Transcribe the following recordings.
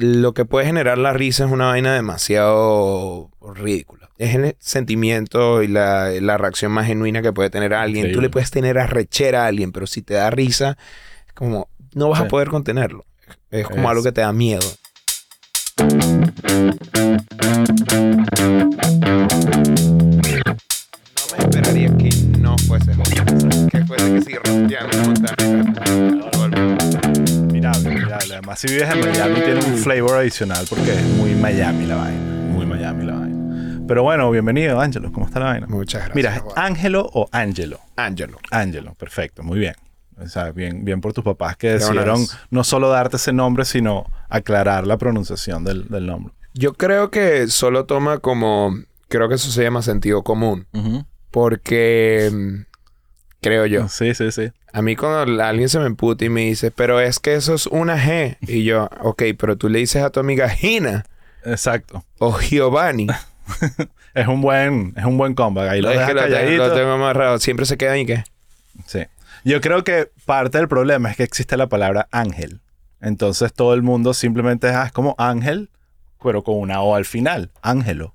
lo que puede generar la risa es una vaina demasiado ridícula. Es el sentimiento y la, la reacción más genuina que puede tener alguien. Tú le puedes tener arrechera a alguien, pero si te da risa, es como no vas Sí. a poder contenerlo. Es como Es- algo que te da miedo. No me esperaría que no fuese joven. Que fuese que siga Mirable, mirable. Además, si vives en Miami, tiene un flavor adicional porque es muy Miami la vaina. Muy Miami la vaina. Pero bueno, bienvenido, Ángelo. ¿Cómo está la vaina? Muchas gracias. Mira, ¿es. Ángelo o Ángelo? Ángelo. Ángelo, perfecto, muy bien. O sea, bien, bien por tus papás que decidieron no solo darte ese nombre, sino aclarar la pronunciación del, del nombre. Yo creo que solo toma como. Creo que eso se llama sentido común. Porque. Creo yo. Sí, sí, sí. A mí cuando alguien se me emputa y me dice, pero es que eso es una G. Y yo, ok, pero tú le dices a tu amiga Gina Exacto. o Giovanni. Es un buen, es un buen comeback. Ahí lo es que lo, tengo- calladito. lo tengo amarrado. Siempre se quedan y qué. Sí. Yo creo que parte del problema es que existe la palabra ángel. Entonces todo el mundo simplemente ah, es como ángel, pero con una O al final. Ángelo.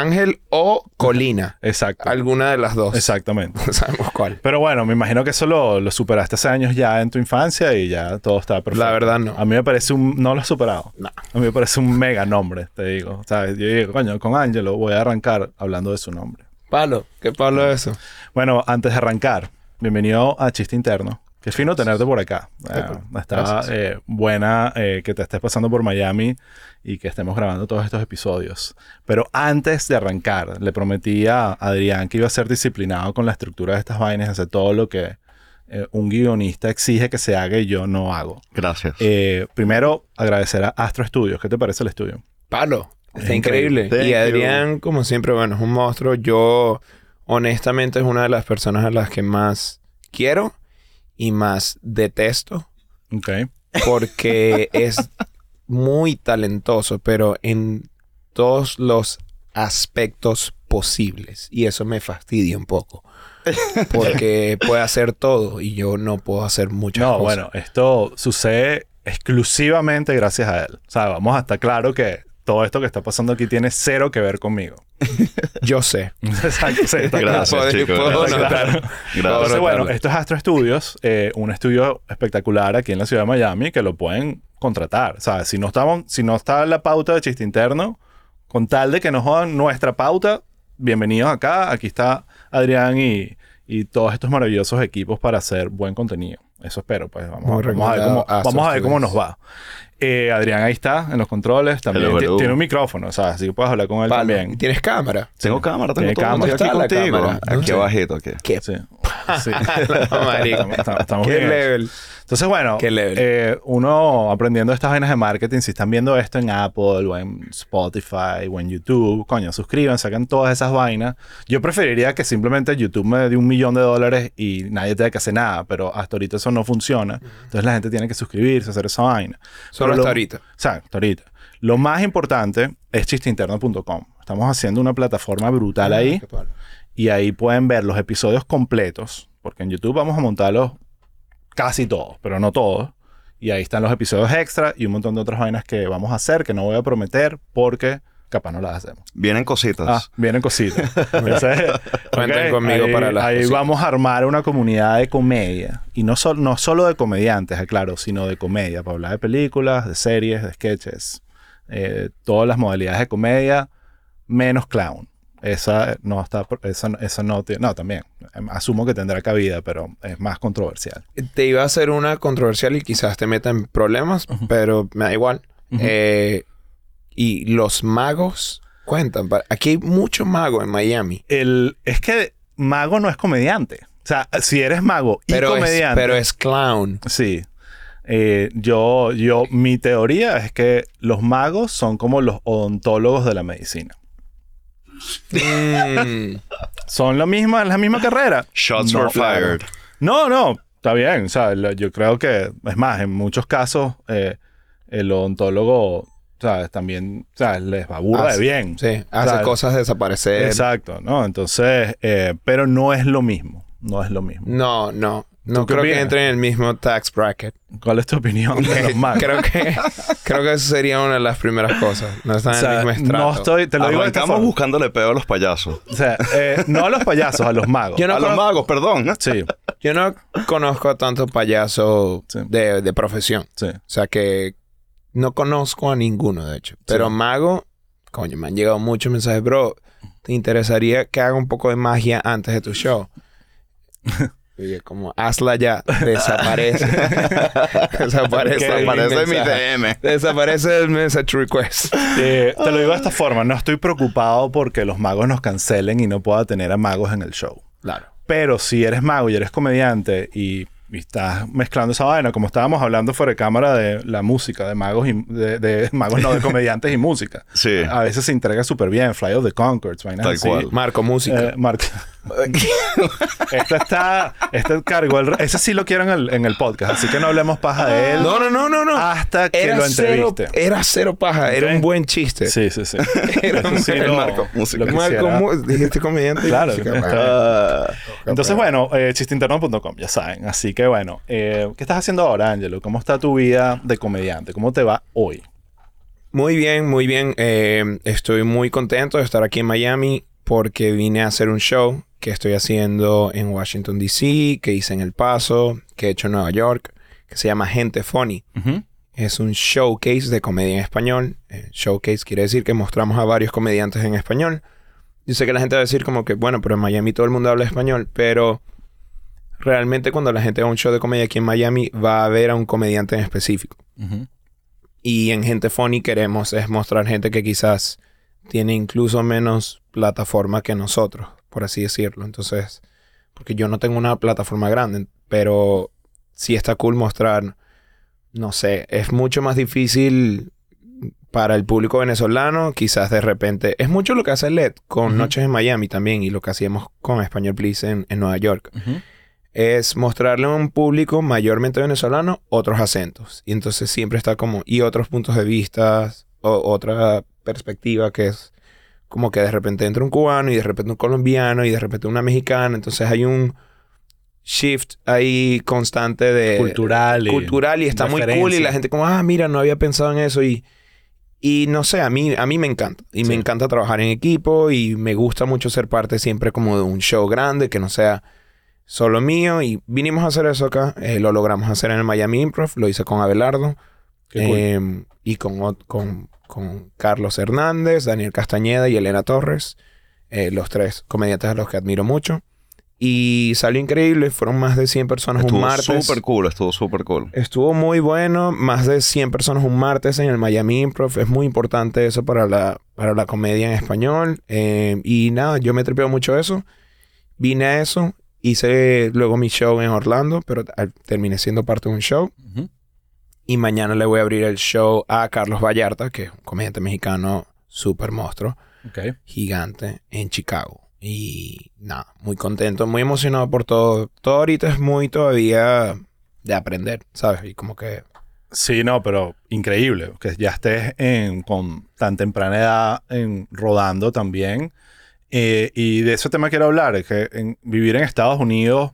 Ángel o Colina. Exacto. Alguna de las dos. Exactamente. No sabemos cuál. Pero bueno, me imagino que eso lo, lo superaste hace años ya en tu infancia y ya todo está perfecto. La verdad no. A mí me parece un... No lo has superado. No. A mí me parece un mega nombre, te digo. O sea, yo digo, coño, con Ángelo voy a arrancar hablando de su nombre. Palo. ¿Qué palo es eso? Bueno, antes de arrancar, bienvenido a Chiste Interno. Qué fino tenerte por acá. Eh, está Gracias. eh, buena eh, que te estés pasando por Miami y que estemos grabando todos estos episodios. Pero antes de arrancar, le prometí a Adrián que iba a ser disciplinado con la estructura de estas vainas, hacer todo lo que eh, un guionista exige que se haga y yo no hago. Gracias. Eh, primero, agradecer a Astro Studios. ¿Qué te parece el estudio? Palo. Está Es increíble. increíble. Y Thank Adrián, como siempre, bueno, es un monstruo. Yo, honestamente, es una de las personas a las que más quiero y más detesto. Ok. Porque es muy talentoso, pero en todos los aspectos posibles. Y eso me fastidia un poco. Porque puede hacer todo y yo no puedo hacer muchas No, cosas. bueno, esto sucede exclusivamente gracias a él. O sea, vamos a estar claro que todo esto que está pasando aquí tiene cero que ver conmigo. Yo sé. Exacto, sí, está claro. Gracias, chicos. Gracias. Entonces, bueno, esto es Astro Studios, eh, un estudio espectacular aquí en la ciudad de Miami que lo pueden contratar. O sea, si no, estamos, si no está la pauta de chiste interno, con tal de que nos jodan nuestra pauta, bienvenidos acá. Aquí está Adrián y, y todos estos maravillosos equipos para hacer buen contenido. Eso espero, pues vamos, a- vamos a ver cómo, vamos a ver cómo Studios. nos va. Eh, Adrián ahí está en los controles, también Hello, ti- hello. tiene un micrófono, o sea, así que puedes hablar con él Palo. también. ¿Y tienes cámara? Tengo cámara, tengo Tiene todo. cámara. Estoy aquí ¿Dónde está la contigo. cámara? No Aquí sé. abajito, aquí. ¿Qué? Sí. Sí. Estamos- estamos ¿Qué bien. level? Entonces, bueno, eh, uno aprendiendo estas vainas de marketing, si están viendo esto en Apple o en Spotify o en YouTube, coño, suscriban, sacan todas esas vainas. Yo preferiría que simplemente YouTube me dé un millón de dólares y nadie tenga que hacer nada, pero hasta ahorita eso no funciona. Entonces la gente tiene que suscribirse, hacer esa vaina. Solo hasta lo- ahorita. O sea, hasta ahorita. Lo más importante es chisteinterno.com. Estamos haciendo una plataforma brutal Ah, ahí y ahí pueden ver los episodios completos, porque en YouTube vamos a montarlos casi todos, pero no todos. Y ahí están los episodios extra y un montón de otras vainas que vamos a hacer que no voy a prometer porque capaz no las hacemos. Vienen cositas. Ah, vienen cositas. Entonces, conmigo ahí- para las Ahí cositas. vamos a armar una comunidad de comedia. Y no, sol- no solo de comediantes, aclaro, sino de comedia. Para hablar de películas, de series, de sketches. eh, todas las modalidades de comedia, menos clown. Esa no está, esa, esa no tiene, no, también. Em, Asumo que tendrá cabida, pero es más controversial. Te iba a hacer una controversial y quizás te meta en problemas, pero me da igual. Eh, y los magos cuentan. Aquí hay muchos magos en Miami. El, es que mago no es comediante. O sea, si eres mago y Pero es, comediante. pero es clown. Sí. Eh, yo, yo, mi teoría es que los magos son como los odontólogos de la medicina. Mm. Son la misma, la misma carrera. Shots No, were fired. No, no, está bien. O sea, yo creo que, es más, en muchos casos, eh, el odontólogo, también, sea, les va burda de Hace- bien. Sí, hace cosas desaparecer. Exacto, ¿no? Entonces, eh, pero no es lo mismo. No es lo mismo. No, no. No creo que entre en el mismo tax bracket. ¿Cuál es tu opinión de los creo que creo que eso sería una de las primeras cosas. No están O sea, en el mismo estrato. no estoy... Te lo digo de esta Arrancamos forma. buscándole peo a los payasos. O sea, eh, no a los payasos, a los magos. Yo no a los magos, perdón. Sí, Yo no conozco a tanto payaso Sí. de, de profesión. sí. O sea que no conozco a ninguno, de hecho. Pero mago, coño, me han llegado muchos mensajes, bro. ¿Te interesaría que haga un poco de magia antes de tu show? Y yo como, hazla ya. Desaparece. Desaparece. el Aparece mi. DM. Desaparece el message request. Eh, te lo digo de esta forma. No estoy preocupado porque los magos nos cancelen y no pueda tener a magos en el show. Claro. Pero si eres mago y eres comediante y, y estás mezclando esa vaina, como estábamos hablando fuera de cámara de la música, de magos y de, de magos no de comediantes y música. Sí. A veces se entrega súper bien, Fly of the Concords, vainas Tal así. cual. Marco, música. Eh, Marco. este está, este cargo, el- ese sí lo quiero en el, en el podcast, así que no hablemos paja de él no, no, no, no, no. hasta que lo cero, entreviste. era cero paja. Era un buen chiste. Sí, sí, sí. Era un sí Marco, música. Marco, mu- dijiste comediante. Claro. música. Entonces, bueno, eh, chisteinterno.com, ya saben. Así que, bueno, eh, ¿qué estás haciendo ahora, Angelo? ¿Cómo está tu vida de comediante? ¿Cómo te va hoy? Muy bien, muy bien. Eh, estoy muy contento de estar aquí en Miami porque vine a hacer un show que estoy haciendo en Washington, D.C., que hice en El Paso, que he hecho en Nueva York, que se llama Gente Funny. Es un showcase de comedia en español. Eh, showcase quiere decir que mostramos a varios comediantes en español. Yo sé que la gente va a decir como que, bueno, pero en Miami todo el mundo habla español, pero realmente cuando la gente va a un show de comedia aquí en Miami va a ver a un comediante en específico. Y en Gente Funny queremos es mostrar gente que quizás tiene incluso menos plataforma que nosotros, por así decirlo. Entonces, porque yo no tengo una plataforma grande, pero sí está cool mostrar, no sé, es mucho más difícil para el público venezolano, quizás de repente. Es mucho lo que hace LED con. Noches en Miami también y lo que hacíamos con Español Please en, en Nueva York es mostrarle a un público mayormente venezolano otros acentos. Y entonces siempre está como, y otros puntos de vista, o otra perspectiva que es como que de repente entra un cubano y de repente un colombiano y de repente una mexicana. Entonces hay un shift ahí constante de... Cultural. y- cultural y está muy cool y la gente como, ah, mira, no había pensado en eso y... Y no sé, a mí, a mí me encanta. Y me encanta trabajar en equipo y me gusta mucho ser parte siempre como de un show grande que no sea solo mío. Y vinimos a hacer eso acá. Eh, lo logramos hacer en el Miami Improv. Lo hice con Abelardo. Cool. eh, y con, con, con Carlos Hernández, Daniel Castañeda y Elena Torres. eh, los tres comediantes a los que admiro mucho. Y salió increíble. Fueron más de 100 personas un Estuvo martes. súper cool, estuvo súper cool. Estuvo muy bueno, más de 100 personas un martes en el Miami Improv. Es muy importante eso para la, para la comedia en español. Eh, y nada, yo me tripeo mucho eso. Vine a eso, hice luego mi show en Orlando, pero terminé siendo parte de un show. Ujú. Y mañana le voy a abrir el show a Carlos Vallarta, que es un comediante mexicano súper monstruo, Ok. gigante, en Chicago. Y nada, muy contento, muy emocionado por todo. Todo ahorita es muy todavía de aprender, ¿sabes? Y como que Sí, no, pero increíble que ya estés en, con tan temprana edad en, rodando también. Eh, y de ese tema quiero hablar, es que en, vivir en Estados Unidos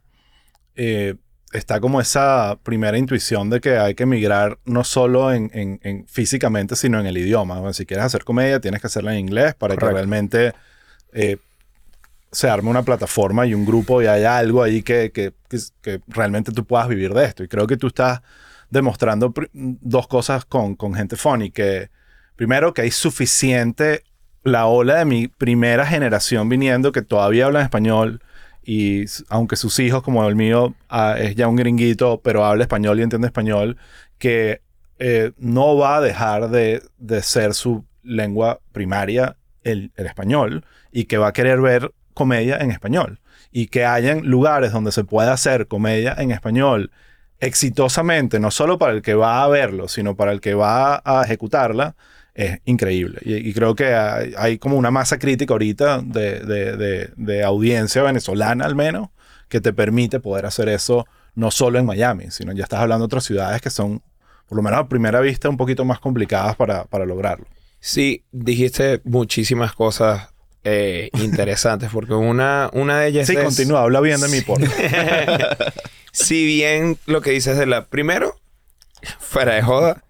eh, está como esa primera intuición de que hay que emigrar no solo en, en- en físicamente, sino en el idioma. Bueno, si quieres hacer comedia, tienes que hacerla en inglés para que realmente eh, se arme una plataforma y un grupo y haya algo ahí que, que- que- que realmente tú puedas vivir de esto. Y creo que tú estás demostrando dos cosas con, con gente funny, que primero que hay suficiente, la ola de mi primera generación viniendo que todavía hablan español y aunque sus hijos como el mío ah, es ya un gringuito, pero habla español y entiende español, que eh, no va a dejar de, de ser su lengua primaria el, el español y que va a querer ver comedia en español. Y que hayan lugares donde se pueda hacer comedia en español exitosamente, no solo para el que va a verlo, sino para el que va a ejecutarla, es increíble. Y, y creo que hay, hay como una masa crítica ahorita de, de- de- de audiencia venezolana al menos, que te permite poder hacer eso no solo en Miami, sino ya estás hablando de otras ciudades que son, por lo menos a primera vista, un poquito más complicadas para, para lograrlo. Sí, dijiste muchísimas cosas eh, interesantes, porque una, una de ellas Sí, es... continúa, habla bien de mí, por si bien lo que dices de la... Primero, fuera de joda,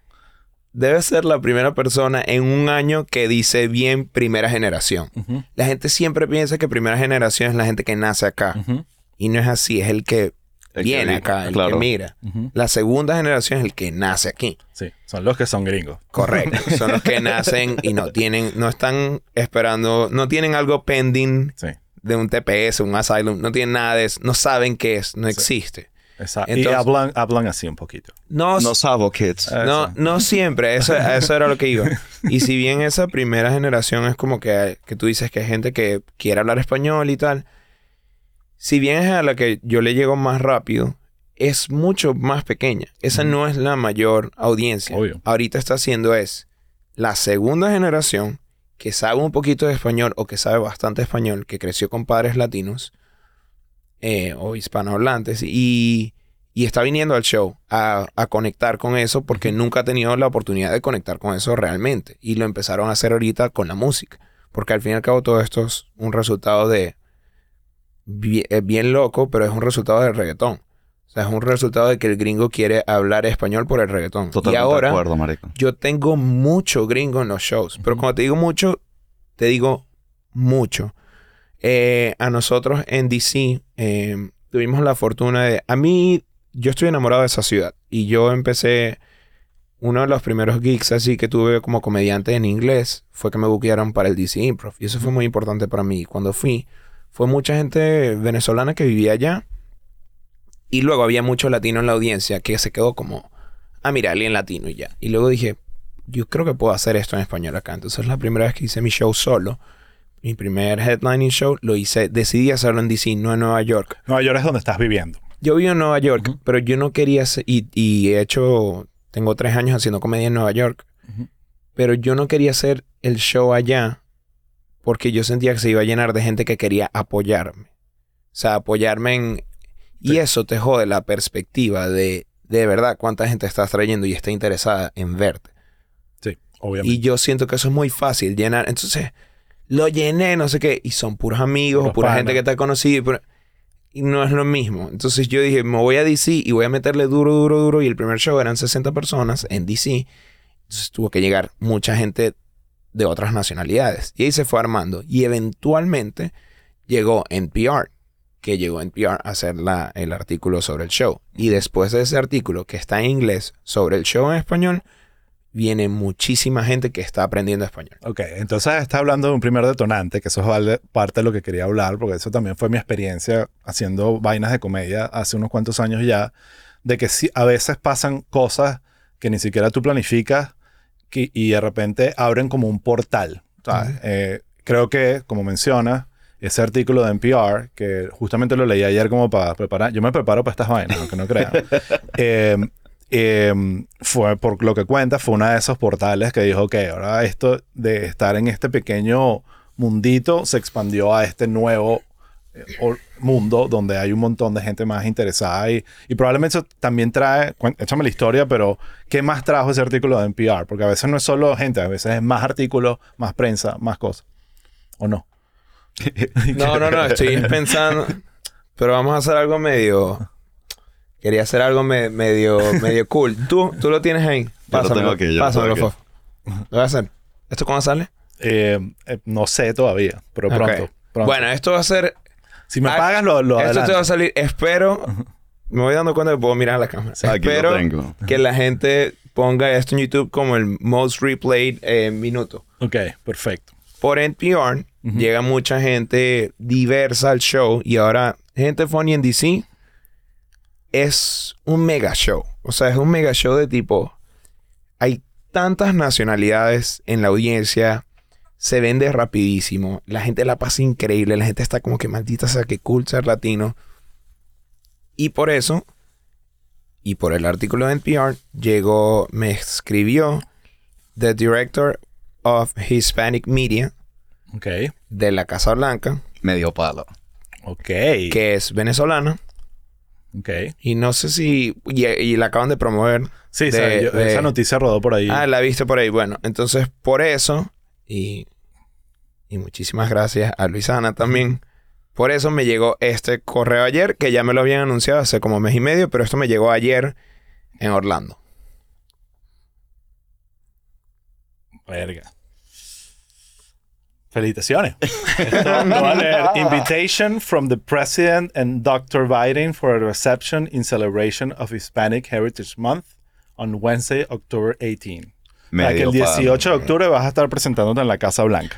debe ser la primera persona en un año que dice bien primera generación. La gente siempre piensa que primera generación es la gente que nace acá. Y no es así, es el que El viene vi- acá, el claro. que mira. La segunda generación es el que nace aquí. Sí, son los que son gringos. Correcto. Son los que nacen y no tienen, no están esperando, no tienen algo pending Sí, de un TPS, un asylum, no tienen nada de eso, no saben qué es, no existe. Exacto. y hablan, hablan así un poquito. No, No sabo kids. Eh, no, no siempre, eso, eso era lo que iba. Y si bien esa primera generación es como que, que tú dices que hay gente que quiere hablar español y tal, si bien es a la que yo le llego más rápido, es mucho más pequeña. Esa no es la mayor audiencia. Obvio. Ahorita está haciendo es la segunda generación que sabe un poquito de español o que sabe bastante español, que creció con padres latinos eh, o hispanohablantes y, y está viniendo al show a, a conectar con eso porque nunca ha tenido la oportunidad de conectar con eso realmente. Y lo empezaron a hacer ahorita con la música. Porque al fin y al cabo todo esto es un resultado de... Bien, es bien loco, pero es un resultado del reggaetón. O sea, es un resultado de que el gringo quiere hablar español por el reggaetón. Totalmente y ahora de acuerdo, marico. yo tengo mucho gringo en los shows. Pero cuando te digo mucho, te digo mucho. Eh, a nosotros en DC eh, tuvimos la fortuna de... A mí, yo estoy enamorado de esa ciudad. Y yo empecé... Uno de los primeros gigs así que tuve como comediante en inglés fue que me buquearon para el DC Improv. Y eso fue muy importante para mí. Cuando fui, fue mucha gente venezolana que vivía allá. Y luego había mucho latino en la audiencia que se quedó como, ah, mira, alguien latino y ya. Y luego dije, yo creo que puedo hacer esto en español acá. Entonces la primera vez que hice mi show solo, mi primer headlining show, lo hice, decidí hacerlo en DC, no en Nueva York. Nueva York es donde estás viviendo. Yo vivo en Nueva York, pero yo no quería hacer, y, y he hecho, tengo tres años haciendo comedia en Nueva York, pero yo no quería hacer el show allá porque yo sentía que se iba a llenar de gente que quería apoyarme. O sea, apoyarme en... Y eso te jode la perspectiva de, de verdad, cuánta gente estás trayendo y está interesada en verte. Sí, obviamente. Y yo siento que eso es muy fácil llenar. Entonces, lo llené, no sé qué, y son puros amigos, o pura gente que te ha conocido. Y, pura- y no es lo mismo. Entonces yo dije, me voy a DC y voy a meterle duro, duro, duro. Y el primer show eran 60 personas en DC. Entonces tuvo que llegar mucha gente de otras nacionalidades. Y ahí se fue armando. Y eventualmente llegó NPR, que llegó NPR a hacer la, el artículo sobre el show. Y después de ese artículo, que está en inglés, sobre el show en español, viene muchísima gente que está aprendiendo español. Ok, entonces está hablando de un primer detonante, que eso es parte de lo que quería hablar, porque eso también fue mi experiencia haciendo vainas de comedia hace unos cuantos años ya, de que sí, a veces pasan cosas que ni siquiera tú planificas que- y de repente abren como un portal. ¿sabes? Ujú. Eh, creo que, como mencionas, ese artículo de NPR, que justamente lo leí ayer como para preparar, yo me preparo para estas vainas, aunque no crean. Eh, eh, fue por lo que cuenta, fue uno de esos portales que dijo que ahora esto de estar en este pequeño mundito se expandió a este nuevo eh, mundo donde hay un montón de gente más interesada y, y probablemente eso también trae, échame la historia, pero ¿qué más trajo ese artículo de NPR? Porque a veces no es solo gente, a veces es más artículos, más prensa, más cosas. ¿O no? No, no, no, estoy pensando. Pero vamos a hacer algo medio. Quería hacer algo me- medio, medio cool. ¿Tú, tú lo tienes ahí. Yo lo tengo aquí, yo lo pásamelo, tengo. Lo voy a hacer. ¿Esto cuándo sale? Eh, eh, no sé todavía, pero pronto. pronto. Bueno, esto va a ser. si me ah, pagas, lo, lo esto te va a salir. Espero. Me voy dando cuenta que puedo mirar a la cámara. Aquí Espero lo tengo. que la gente ponga esto en YouTube como el most replayed eh, minuto. Ok, perfecto. por NPR Ujú. llega mucha gente diversa al show y ahora gente funny en DC es un mega show. O sea, es un mega show de tipo hay tantas nacionalidades en la audiencia, se vende rapidísimo, la gente la pasa increíble, la gente está como que maldita sea que cool ser latino. Y por eso y por el artículo de NPR llegó me escribió the director of Hispanic Media Ok, de la Casa Blanca, Medio palo. ok. que es venezolana. Y no sé si... Y, y la acaban de promover. Sí, de- sí, yo- de- esa noticia rodó por ahí. Ah, la viste por ahí. Bueno, entonces por eso... Y, y muchísimas gracias a Luisana también. Por eso me llegó este correo ayer, que ya me lo habían anunciado hace como mes y medio, pero esto me llegó ayer en Orlando. Verga. Felicitaciones. Esto lo va a leer. Invitation from the President and Dr. Biden for a reception in celebration of Hispanic Heritage Month on Wednesday, October 18. O sea, que el Medio 18 de octubre vas a estar presentándote en la Casa Blanca.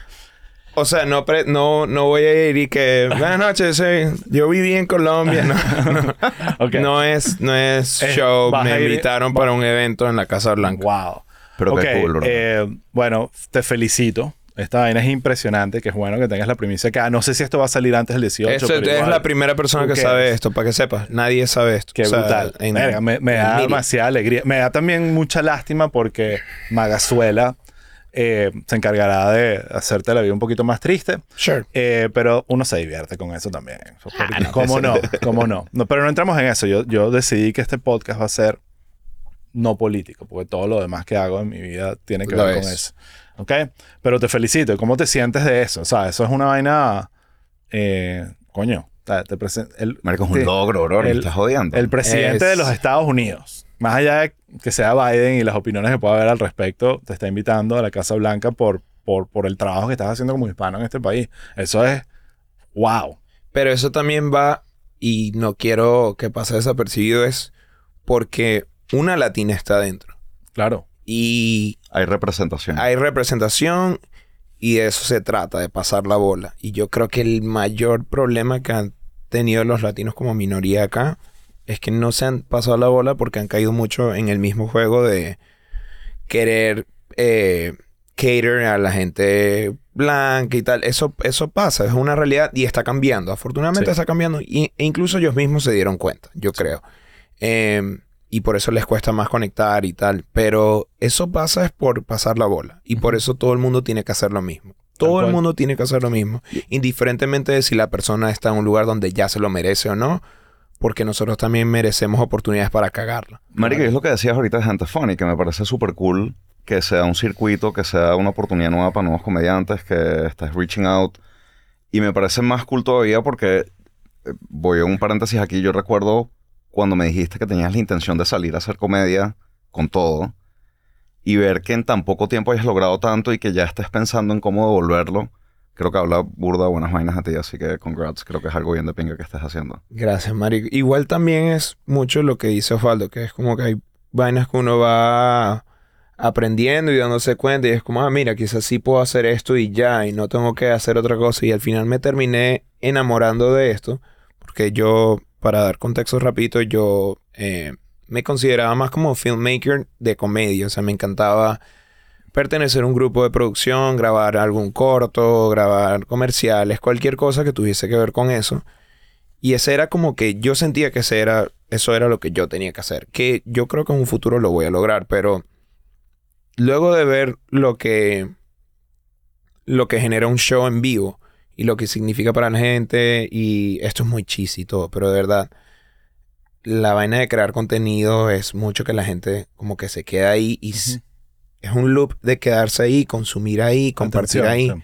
O sea, no, pre- no, no voy a ir y que... Buenas noches, sí, yo viví en Colombia. No, no. Ok. No es, no es Eh, show. Me a ir- invitaron para un evento en la Casa Blanca. Wow. Pero ok, qué cool, bro. eh, bueno, te felicito. Esta vaina es impresionante, que es bueno que tengas la primicia acá. No sé si esto va a salir antes del 18. Esto pero es igual, la primera persona who que sabe esto, para que sepas. Nadie sabe esto. Qué O sea, brutal. en- Verga, me, me en da media. demasiada alegría. Me da también mucha lástima porque Magazuela eh, se encargará de hacerte la vida un poquito más triste. Sure. Eh, pero uno se divierte con eso también. Ah, no, ¿Cómo eso- no? ¿Cómo no? no? Pero no entramos en eso. Yo, yo decidí que este podcast va a ser no político, porque todo lo demás que hago en mi vida tiene que Lo ver con es. eso. ¿Ok? Pero te felicito. ¿Cómo te sientes de eso? O sea, eso es una vaina... eh, coño. te el, es un logro, bro. El- estás jodiendo. el presidente Es- de los Estados Unidos, más allá de que sea Biden y las opiniones que pueda haber al respecto, te está invitando a la Casa Blanca por, por, por el trabajo que estás haciendo como hispano en este país. Eso es wow. Pero eso también va, y no quiero que pase desapercibido, es porque una latina está adentro. Claro. Y Hay representación. hay representación y de eso se trata, de pasar la bola. Y yo creo que el mayor problema que han tenido los latinos como minoría acá es que no se han pasado la bola porque han caído mucho en el mismo juego de querer eh, cater a la gente blanca y tal. Eso, eso pasa, es una realidad y está cambiando. Afortunadamente Sí. está cambiando y, e incluso ellos mismos se dieron cuenta, yo creo. Em, y por eso les cuesta más conectar y tal. Pero eso pasa es por pasar la bola. Y por eso todo el mundo tiene que hacer lo mismo. Todo el mundo tiene que hacer lo mismo. Indiferentemente de si la persona está en un lugar donde ya se lo merece o no. Porque nosotros también merecemos oportunidades para cagarla. Marico, es lo que decías ahorita de Gente Funny, que me parece súper cool que sea un circuito, que sea una oportunidad nueva para nuevos comediantes, que estés reaching out. Y me parece más cool todavía porque, eh, voy a un paréntesis aquí, yo recuerdo cuando me dijiste que tenías la intención de salir a hacer comedia con todo y ver que en tan poco tiempo hayas logrado tanto y que ya estés pensando en cómo devolverlo. Creo que habla burda buenas vainas a ti, así que congrats. Creo que es algo bien de pinga que estés haciendo. Gracias, Mario. Igual también es mucho lo que dice Osvaldo, que es como que hay vainas que uno va aprendiendo y dándose cuenta y es como, ah, mira, quizás sí puedo hacer esto y ya, y no tengo que hacer otra cosa. Y al final me terminé enamorando de esto, porque yo, para dar contexto rapidito, yo eh, me consideraba más como filmmaker de comedia, o sea, me encantaba pertenecer a un grupo de producción, grabar algún corto, grabar comerciales, cualquier cosa que tuviese que ver con eso. Y ese era como que yo sentía que ese era, eso era lo que yo tenía que hacer. Que yo creo que en un futuro lo voy a lograr, pero luego de ver lo que, lo que genera un show en vivo y lo que significa para la gente, y esto es muy cheesy y todo, pero de verdad, la vaina de crear contenido es mucho que la gente como que se queda ahí y es un loop de quedarse ahí, consumir ahí, compartir Atención, ahí.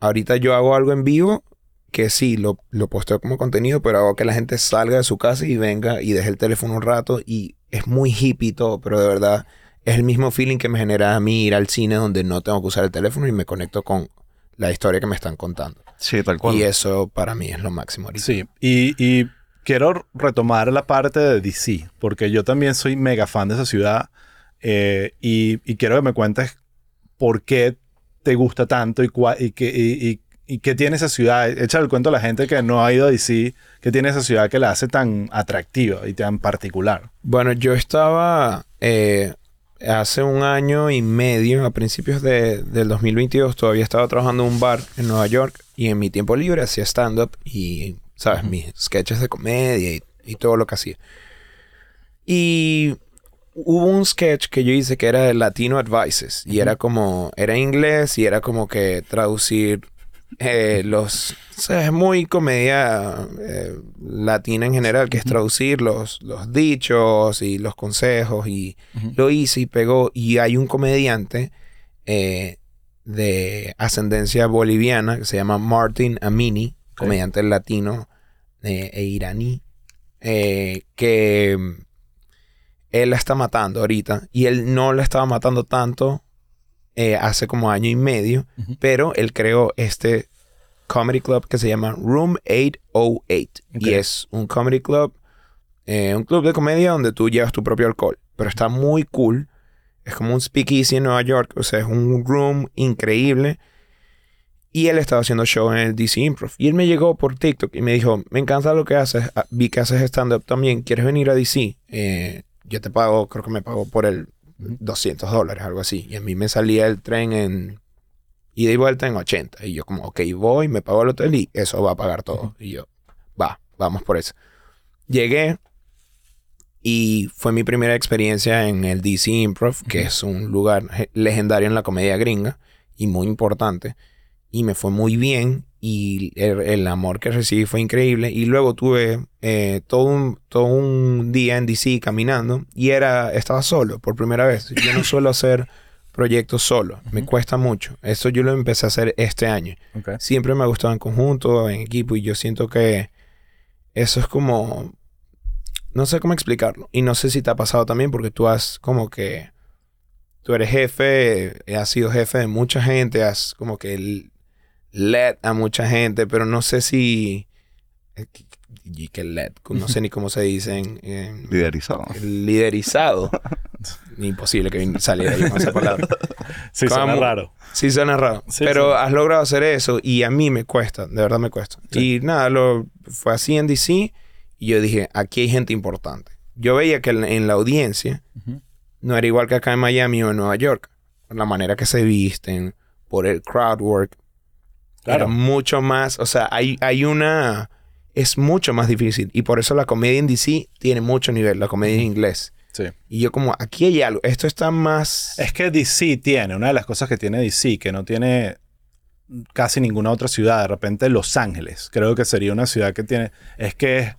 Ahorita yo hago algo en vivo que sí, lo, lo posteo como contenido, pero hago que la gente salga de su casa y venga y deje el teléfono un rato y es muy hippie y todo, pero de verdad es el mismo feeling que me genera a mí ir al cine donde no tengo que usar el teléfono y me conecto con la historia que me están contando. Sí, tal cual. Y eso para mí es lo máximo ahorita. Sí, y, y quiero retomar la parte de DC, porque yo también soy mega fan de esa ciudad eh, y, y quiero que me cuentes por qué te gusta tanto y, cua- y, qué- y- y- qué tiene esa ciudad. Échale el cuento a la gente que no ha ido a DC, qué tiene esa ciudad que la hace tan atractiva y tan particular. Bueno, yo estaba eh, hace un año y medio, a principios de- del 2022, todavía estaba trabajando en un bar en Nueva York y en mi tiempo libre hacía stand-up y, ¿sabes? Mis sketches de comedia y, y todo lo que hacía. Y hubo un sketch que yo hice que era de Latino Advices y era como, era inglés y era como que traducir eh, los, o sea, es muy comedia eh, latina en general, que es traducir los, los dichos y los consejos y lo hice y pegó. Y hay un comediante eh, de ascendencia boliviana que se llama Martin Amini comediante latino e iraní, que mm, él la está matando ahorita y él no la estaba matando tanto eh, hace como año y medio, pero él creó este comedy club que se llama Room 808 Ok. y es un comedy club, eh, un club de comedia donde tú llevas tu propio alcohol, pero está muy cool. Es como un speakeasy en Nueva York, o sea, es un room increíble. Y él estaba haciendo show en el DC Improv. Y él me llegó por TikTok y me dijo, me encanta lo que haces. Ah, Vi que haces stand-up también. ¿Quieres venir a DC? Eh, yo te pago, creo que me pago por el 200 dólares, algo así. Y a mí me salía el tren en y vuelta en 80. Y yo como, ok, voy, me pago el hotel y eso va a pagar todo. Y yo, va, vamos por eso. Llegué y fue mi primera experiencia en el DC Improv, que es un lugar legendario en la comedia gringa y muy importante. Y me fue muy bien y el, el amor que recibí fue increíble. Y luego tuve eh, todo, un, todo un día en DC caminando y era, estaba solo por primera vez. Yo no suelo hacer proyectos solo, me cuesta mucho. Esto yo lo empecé a hacer este año. Siempre me ha gustado en conjunto, en equipo, y yo siento que eso es como. No sé cómo explicarlo. Y no sé si te ha pasado también, porque tú has como que. Tú eres jefe, eh, has sido jefe de mucha gente, has como que led a mucha gente, pero no sé si. Y que led, no sé ni cómo se dice en- en, Liderizado. liderizado. Imposible que saliera ahí con esa palabra. Sí, suena ¿Cómo? raro. Sí, suena raro. Sí, pero sí. has logrado hacer eso y a mí me cuesta, de verdad me cuesta. Y nada, lo, fue así en DC y yo dije, aquí hay gente importante. Yo veía que en, en la audiencia no era igual que acá en Miami o en Nueva York. Por la manera que se visten, por el crowd work. Claro. Era mucho más, o sea, hay, hay una... Es mucho más difícil y por eso la comedia en DC tiene mucho nivel, la comedia en inglés. Sí. Y yo como, aquí hay algo, esto está más... Es que DC tiene, una de las cosas que tiene DC, que no tiene casi ninguna otra ciudad, de repente Los Ángeles, creo que sería una ciudad que tiene, es que es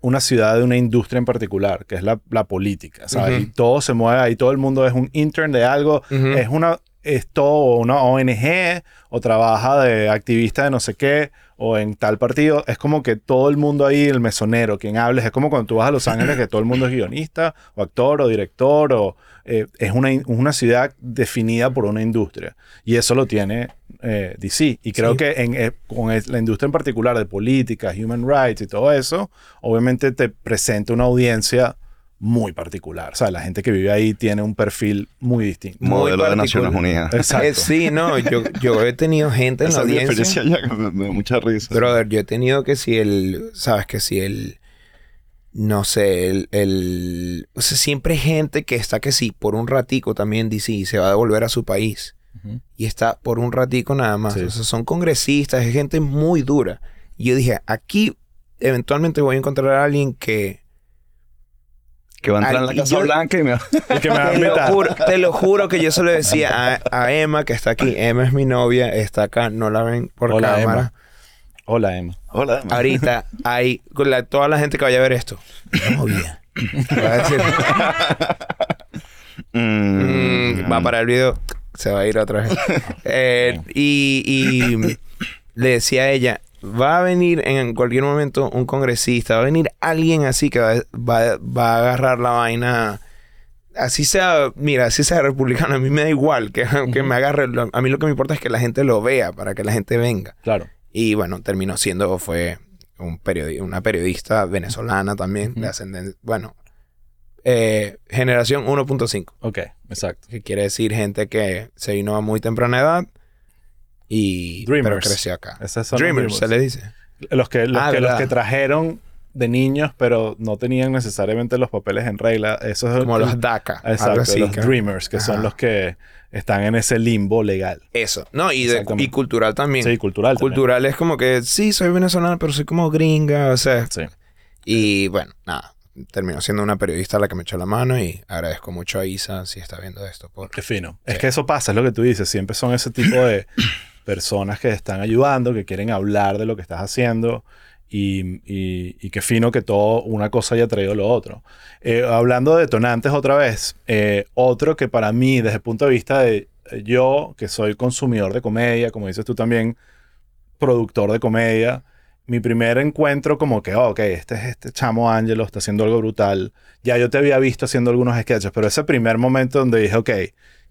una ciudad de una industria en particular, que es la, la política, ¿sabes? Ujú. Y todo se mueve ahí, todo el mundo es un intern de algo, Ujú. es una, es todo una ONG o trabaja de activista de no sé qué o en tal partido, es como que todo el mundo ahí, el mesonero, quien hables, es como cuando tú vas a Los Ángeles que todo el mundo es guionista o actor o director o eh, es una, una ciudad definida por una industria y eso lo tiene eh, DC y creo Sí. que en, eh, con la industria en particular de política, human rights y todo eso, obviamente te presenta una audiencia muy particular, o sea, la gente que vive ahí tiene un perfil muy distinto. Muy Modelo de. Naciones Unidas. Exacto. Eh, sí, no, yo, yo he tenido gente en la Esa es mi audiencia. experiencia ya que me, me da mucha risa. Brother, yo he tenido que si el, sabes que si el, no sé, el, el, o sea, siempre hay gente que está que sí, por un ratico también dice y se va a devolver a su país. Y está por un ratico nada más. Sí. O sea, son congresistas, es gente muy dura. Y yo dije, aquí eventualmente voy a encontrar a alguien que... que va a entrar en la Casa yo- Blanca y me que me va a Te lo, invitar. juro, te lo juro que yo se lo decía a, a Emma, que está aquí. Emma es mi novia, está acá, no la ven por Hola, cámara. Emma. Hola, Emma. Hola. Emma. Ahorita hay con la- toda la gente que vaya a ver esto. Novia. Va a decir, Mm, mm, va para el video, se va a ir otra vez. Eh, y, y le decía a ella, va a venir en cualquier momento un congresista, va a venir alguien así que va, va- va a agarrar la vaina. Así sea, mira, así sea republicano, a mí me da igual que, que me agarre. A mí lo que me importa es que la gente lo vea, para que la gente venga. Claro. Y bueno, terminó siendo, fue un periodi- una periodista venezolana también, de ascendencia, bueno, eh, generación 1.5, Ok, exacto. que quiere decir gente que se vino a muy temprana edad y pero creció acá. Esos son los Dreamers, se le dice. Los que, los, Ah, que, los trajeron de niños, pero no tenían necesariamente los papeles en regla. Esos Como los DACA, Exacto, algo así. los que- Dreamers, que son los que están en ese limbo legal. Eso, no, y, de, Exactamente. y cultural también. Sí, cultural. también. cultural es como que sí, soy venezolana, pero soy como gringa, o sea. Sí. Y bueno, nada, terminó siendo una periodista la que me echó la mano y agradezco mucho a Isa si está viendo esto. Por... Qué fino. Es que eso pasa, es lo que tú dices. Siempre son ese tipo de personas que están ayudando, que quieren hablar de lo que estás haciendo. Y, y, y qué fino que todo una cosa haya traído lo otro. Eh, hablando de detonantes otra vez, eh, otro que para mí, desde el punto de vista de eh, yo, que soy consumidor de comedia, como dices tú también, productor de comedia, mi primer encuentro como que, oh, ok, este es este chamo Angelo, está haciendo algo brutal. Ya yo te había visto haciendo algunos sketches, pero ese primer momento donde dije, ok,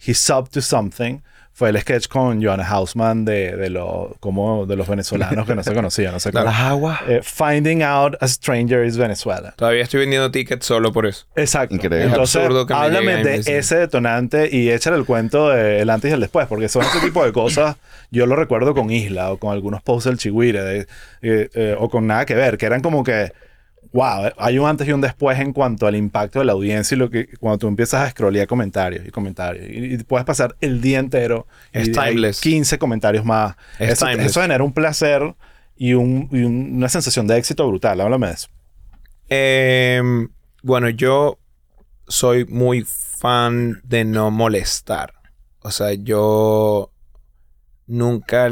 he's up to something, fue el sketch con Joanna Hausman de, de, lo, como de los venezolanos que no se conocían. No sé cómo. Las aguas. Eh, Finding Out a Stranger is Venezuela. Todavía estoy vendiendo tickets solo por eso. Exacto. Increíble. Entonces, Es absurdo que me háblame de ese- detonante y échale el cuento del antes y el después, porque son ese tipo de cosas. Yo lo recuerdo con Isla o con algunos posts del Chihuire de- eh, eh, o con nada que ver, que eran como que, wow, eh, hay un antes y un después en cuanto al impacto de la audiencia y lo que cuando tú empiezas a scrollear comentarios y comentarios y, y puedes pasar el día entero Es y hay timeless. 15 comentarios más. Es eso, timeless. eso genera un placer y, un- y un- una sensación de éxito brutal. Háblame de eso. Em, bueno, yo soy muy fan de no molestar. O sea, yo nunca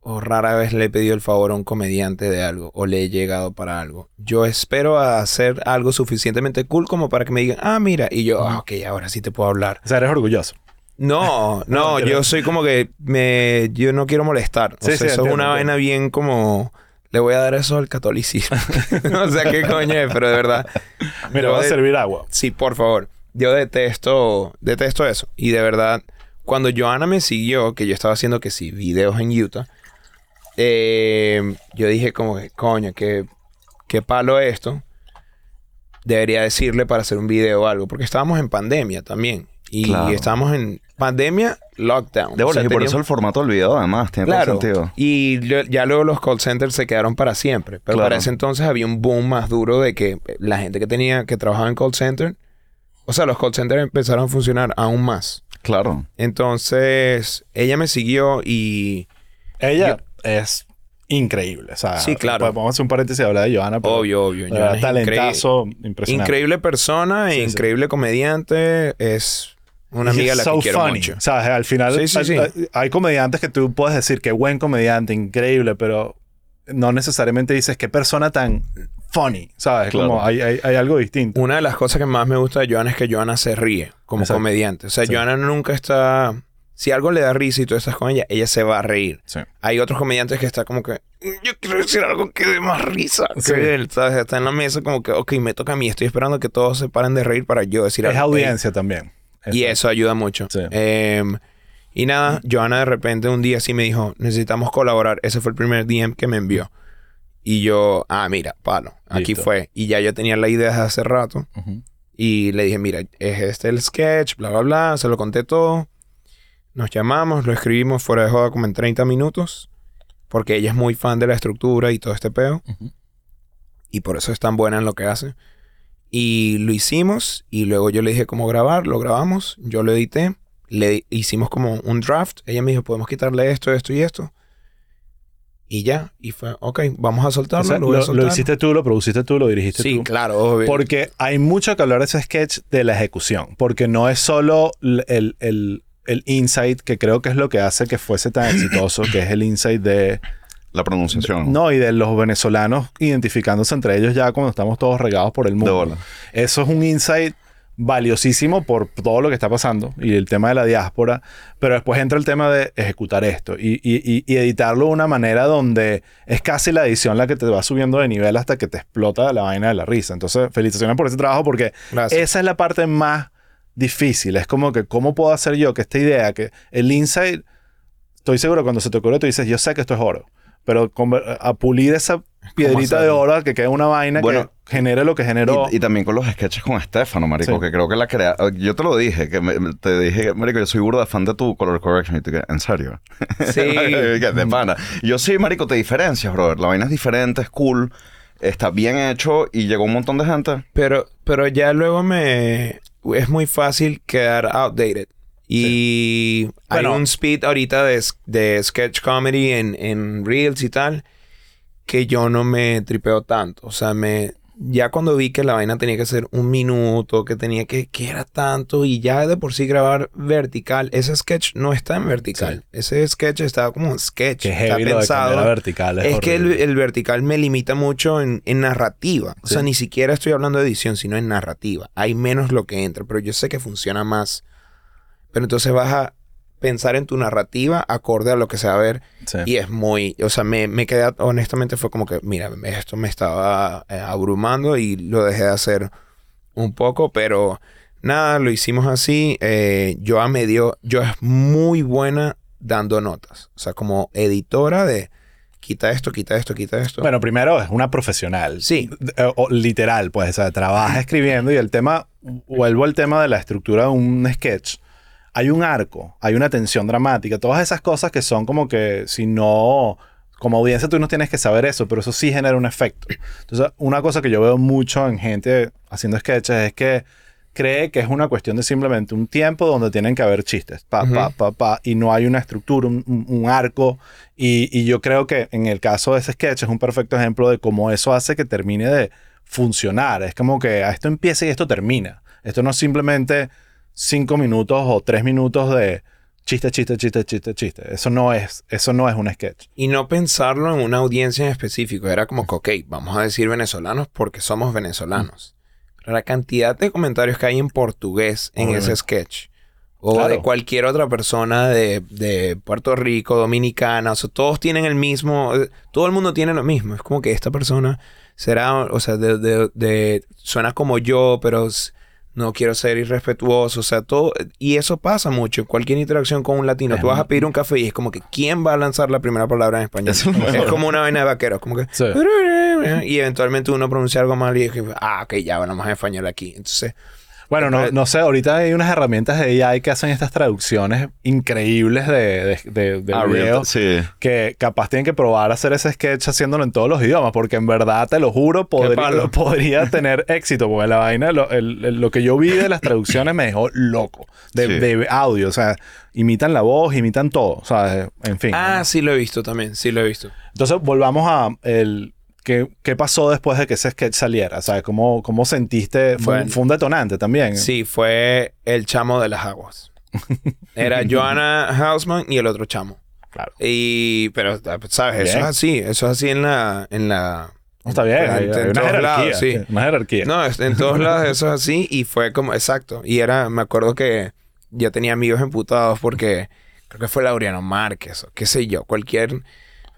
o rara vez le he pedido el favor a un comediante de algo o le he llegado para algo. Yo espero hacer algo suficientemente cool como para que me digan, ah, mira, y yo, ah, ok, ahora sí te puedo hablar. O sea, eres orgulloso. No, no, No, yo soy como que me, yo no quiero molestar. O Sí, sea, sí, eso es una vaina bien como, le voy a dar eso al catolicismo. o sea, qué coño es, pero de verdad. Mira, voy a servir agua. Sí, por favor. Yo detesto, detesto eso. Y de verdad, cuando Joana me siguió, que yo estaba haciendo que sí, videos en Utah, eh, yo dije como que, coño, qué, qué palo esto. Debería decirle para hacer un video o algo, porque estábamos en pandemia también. Y Claro. estábamos en pandemia, lockdown. De O sea, bolas, y por teníamos- eso el formato del video, además, tiene Claro. sentido. Y ya luego los call centers se quedaron para siempre. Pero Claro. para ese entonces había un boom más duro de que la gente que tenía, que trabajaba en call center, o sea, los call centers empezaron a funcionar aún más. Claro. Entonces, ella me siguió y Ella es increíble. O sea, Sí, claro. a hacer un paréntesis a hablar de Johanna. pero obvio, obvio. Joana verdad, es talentazo impresionante. Increíble persona, Sí, sí. increíble comediante, es una amiga a la so que quiero funny. mucho. O sea, al final Sí, sí, hay, sí. hay- hay comediantes que tú puedes decir que buen comediante, increíble, pero no necesariamente dices qué persona tan funny. ¿Sabes? Claro. Como hay, hay, algo distinto. Una de las cosas que más me gusta de Joana es que Joana se ríe como Exacto. comediante. O sea. Joana nunca está... Si algo le da risa y tú estás con ella, ella se va a reír. Sí. Hay otros comediantes que está como que... Yo quiero decir algo que dé más risa que Sí. él. ¿sabes? Está en la mesa como que... Ok, me toca a mí. Estoy esperando que todos se paren de reír para yo decir Es algo. audiencia también. Y Exacto. eso ayuda mucho. Sí. Em, y nada, Joana de repente un día sí me dijo, necesitamos colaborar. Ese fue el primer DM que me envió. Y yo, ah, mira, palo, aquí Listo. fue. Y ya yo tenía la idea desde hace rato. Ujú. Y le dije, mira, es este el sketch, bla, bla, bla. Se lo conté todo. Nos llamamos, lo escribimos fuera de joda como en 30 minutos. Porque ella es muy fan de la estructura y todo este peo. Ujú. Y por eso es tan buena en lo que hace. Y lo hicimos. Y luego yo le dije cómo grabar. Lo grabamos. Yo lo edité. Le hicimos como un draft. Ella me dijo, podemos quitarle esto, esto y esto. Y ya. Y fue, ok, vamos a O soltarlo. sea, lo a lo, lo soltar. hiciste tú, lo produciste tú, lo dirigiste Sí, tú. claro, obvio. Porque hay mucho que hablar de ese sketch de la ejecución. Porque no es solo el, el, el insight, que creo que es lo que hace que fuese tan exitoso, que es el insight de... La pronunciación. No, y de los venezolanos identificándose entre ellos ya cuando estamos todos regados por el De mundo. bola. Eso es un insight valiosísimo por todo lo que está pasando y el tema de la diáspora, pero después entra el tema de ejecutar esto y, y- y- y editarlo de una manera donde es casi la edición la que te va subiendo de nivel hasta que te explota la vaina de la risa. Entonces, felicitaciones por ese trabajo porque Gracias. esa es la parte más difícil. Es como que, ¿cómo puedo hacer yo que esta idea, que el insight, estoy seguro cuando se te ocurre, tú dices, yo sé que esto es oro, pero conver- a pulir esa piedrita de oro a que quede una vaina Bueno, que genere lo que generó. Y, y también con los sketches con Estefano, marico, Sí. que creo que la crea... Yo te lo dije, que me- te dije, marico, yo soy burda fan de tu color correction. Y tú, que, ¿en serio? Sí. De pana. Yo sí, marico, te diferencias, brother. La vaina es diferente, es cool, está bien hecho y llegó un montón de gente. Pero, pero ya luego me... Es muy fácil quedar outdated. Y hay Bueno. un speed ahorita de, de sketch comedy en, en Reels y tal que yo no me tripeo tanto. O sea, me... Ya cuando vi que la vaina tenía que ser un minuto, que tenía que... que era tanto y ya de por sí grabar vertical. Ese sketch no está en vertical. Ese sketch está como un sketch. que está a vertical. es que el, el vertical me limita mucho en, en narrativa. O Sí. sea, ni siquiera estoy hablando de edición, sino en narrativa. Hay menos lo que entra, pero yo sé que funciona más. Pero entonces vas a pensar en tu narrativa acorde a lo que se va a ver. Sí. Y es muy, o sea, me, me quedé, honestamente fue como que, mira, esto me estaba eh, abrumando y lo dejé de hacer un poco, pero nada, lo hicimos así. Eh, Joa me dio, yo es muy buena dando notas, o sea, como editora de quita esto, quita esto, quita esto. Bueno, primero es una profesional. Sí. Eh, o literal, pues, o sea, trabaja escribiendo y el tema, vuelvo al tema de la estructura de un sketch. Hay un arco, hay una tensión dramática, todas esas cosas que son como que si no, como audiencia tú no tienes que saber eso, pero eso sí genera un efecto. Entonces, una cosa que yo veo mucho en gente haciendo sketches es que cree que es una cuestión de simplemente un tiempo donde tienen que haber chistes, pa, pa, pa, pa, y no hay una estructura, un, arco. Y, y yo creo que en el caso de ese sketch es un perfecto ejemplo de cómo eso hace que termine de funcionar. Es como que a esto empieza y esto termina. Esto no es simplemente cinco minutos o tres minutos de chiste, chiste, chiste, chiste, chiste. Eso no es, eso no es un sketch. Y no pensarlo en una audiencia en específico. Era como que, ok, vamos a decir venezolanos porque somos venezolanos. Pero la cantidad de comentarios que hay en portugués en Obviamente. ese sketch. O Claro. de cualquier otra persona de, de Puerto Rico, Dominicana. O sea, todos tienen el mismo... eh, Todo el mundo tiene lo mismo. Es como que esta persona será... O sea, de, de- de- suena como yo, pero no quiero ser irrespetuoso. O sea, todo... Y eso pasa mucho. en Cualquier interacción con un latino. Es Tú vas a pedir un café y es como que... ¿Quién va a lanzar la primera palabra en español? Es como una vaina de vaqueros. Como que... Sí. Y eventualmente uno pronuncia algo mal y es que... Ah, ok, ya hablamos en español aquí. Entonces... Bueno, no, no sé, ahorita hay unas herramientas de AI que hacen estas traducciones increíbles de, de, de- de Ah, real- videos. Sí. que capaz tienen que probar hacer ese sketch haciéndolo en todos los idiomas, porque en verdad, te lo juro, podría, tener éxito, porque la vaina, lo, el- el- lo que yo vi de las traducciones me dejó loco, de, Sí. de audio, o sea, imitan la voz, imitan todo, o sea, en fin. Ah, ¿no? sí lo he visto también. Sí lo he visto. Entonces, volvamos a el... ¿Qué, qué pasó después de que ese sketch saliera? O sea, ¿cómo, cómo sentiste? Fue, Bueno. fue un detonante también. Sí, fue el chamo de las aguas. Era Joanna Hausman y el otro chamo. Claro. Y, pero, ¿sabes? Eso es así. Eso es así en la... En la está bien, en- hay, en hay una todos jerarquía. lados, sí. Una jerarquía. No, en todos lados eso es así. Y fue como... Exacto. Y era... Me acuerdo que yo tenía amigos emputados porque... Creo que fue Laureano Márquez o qué sé yo. Cualquier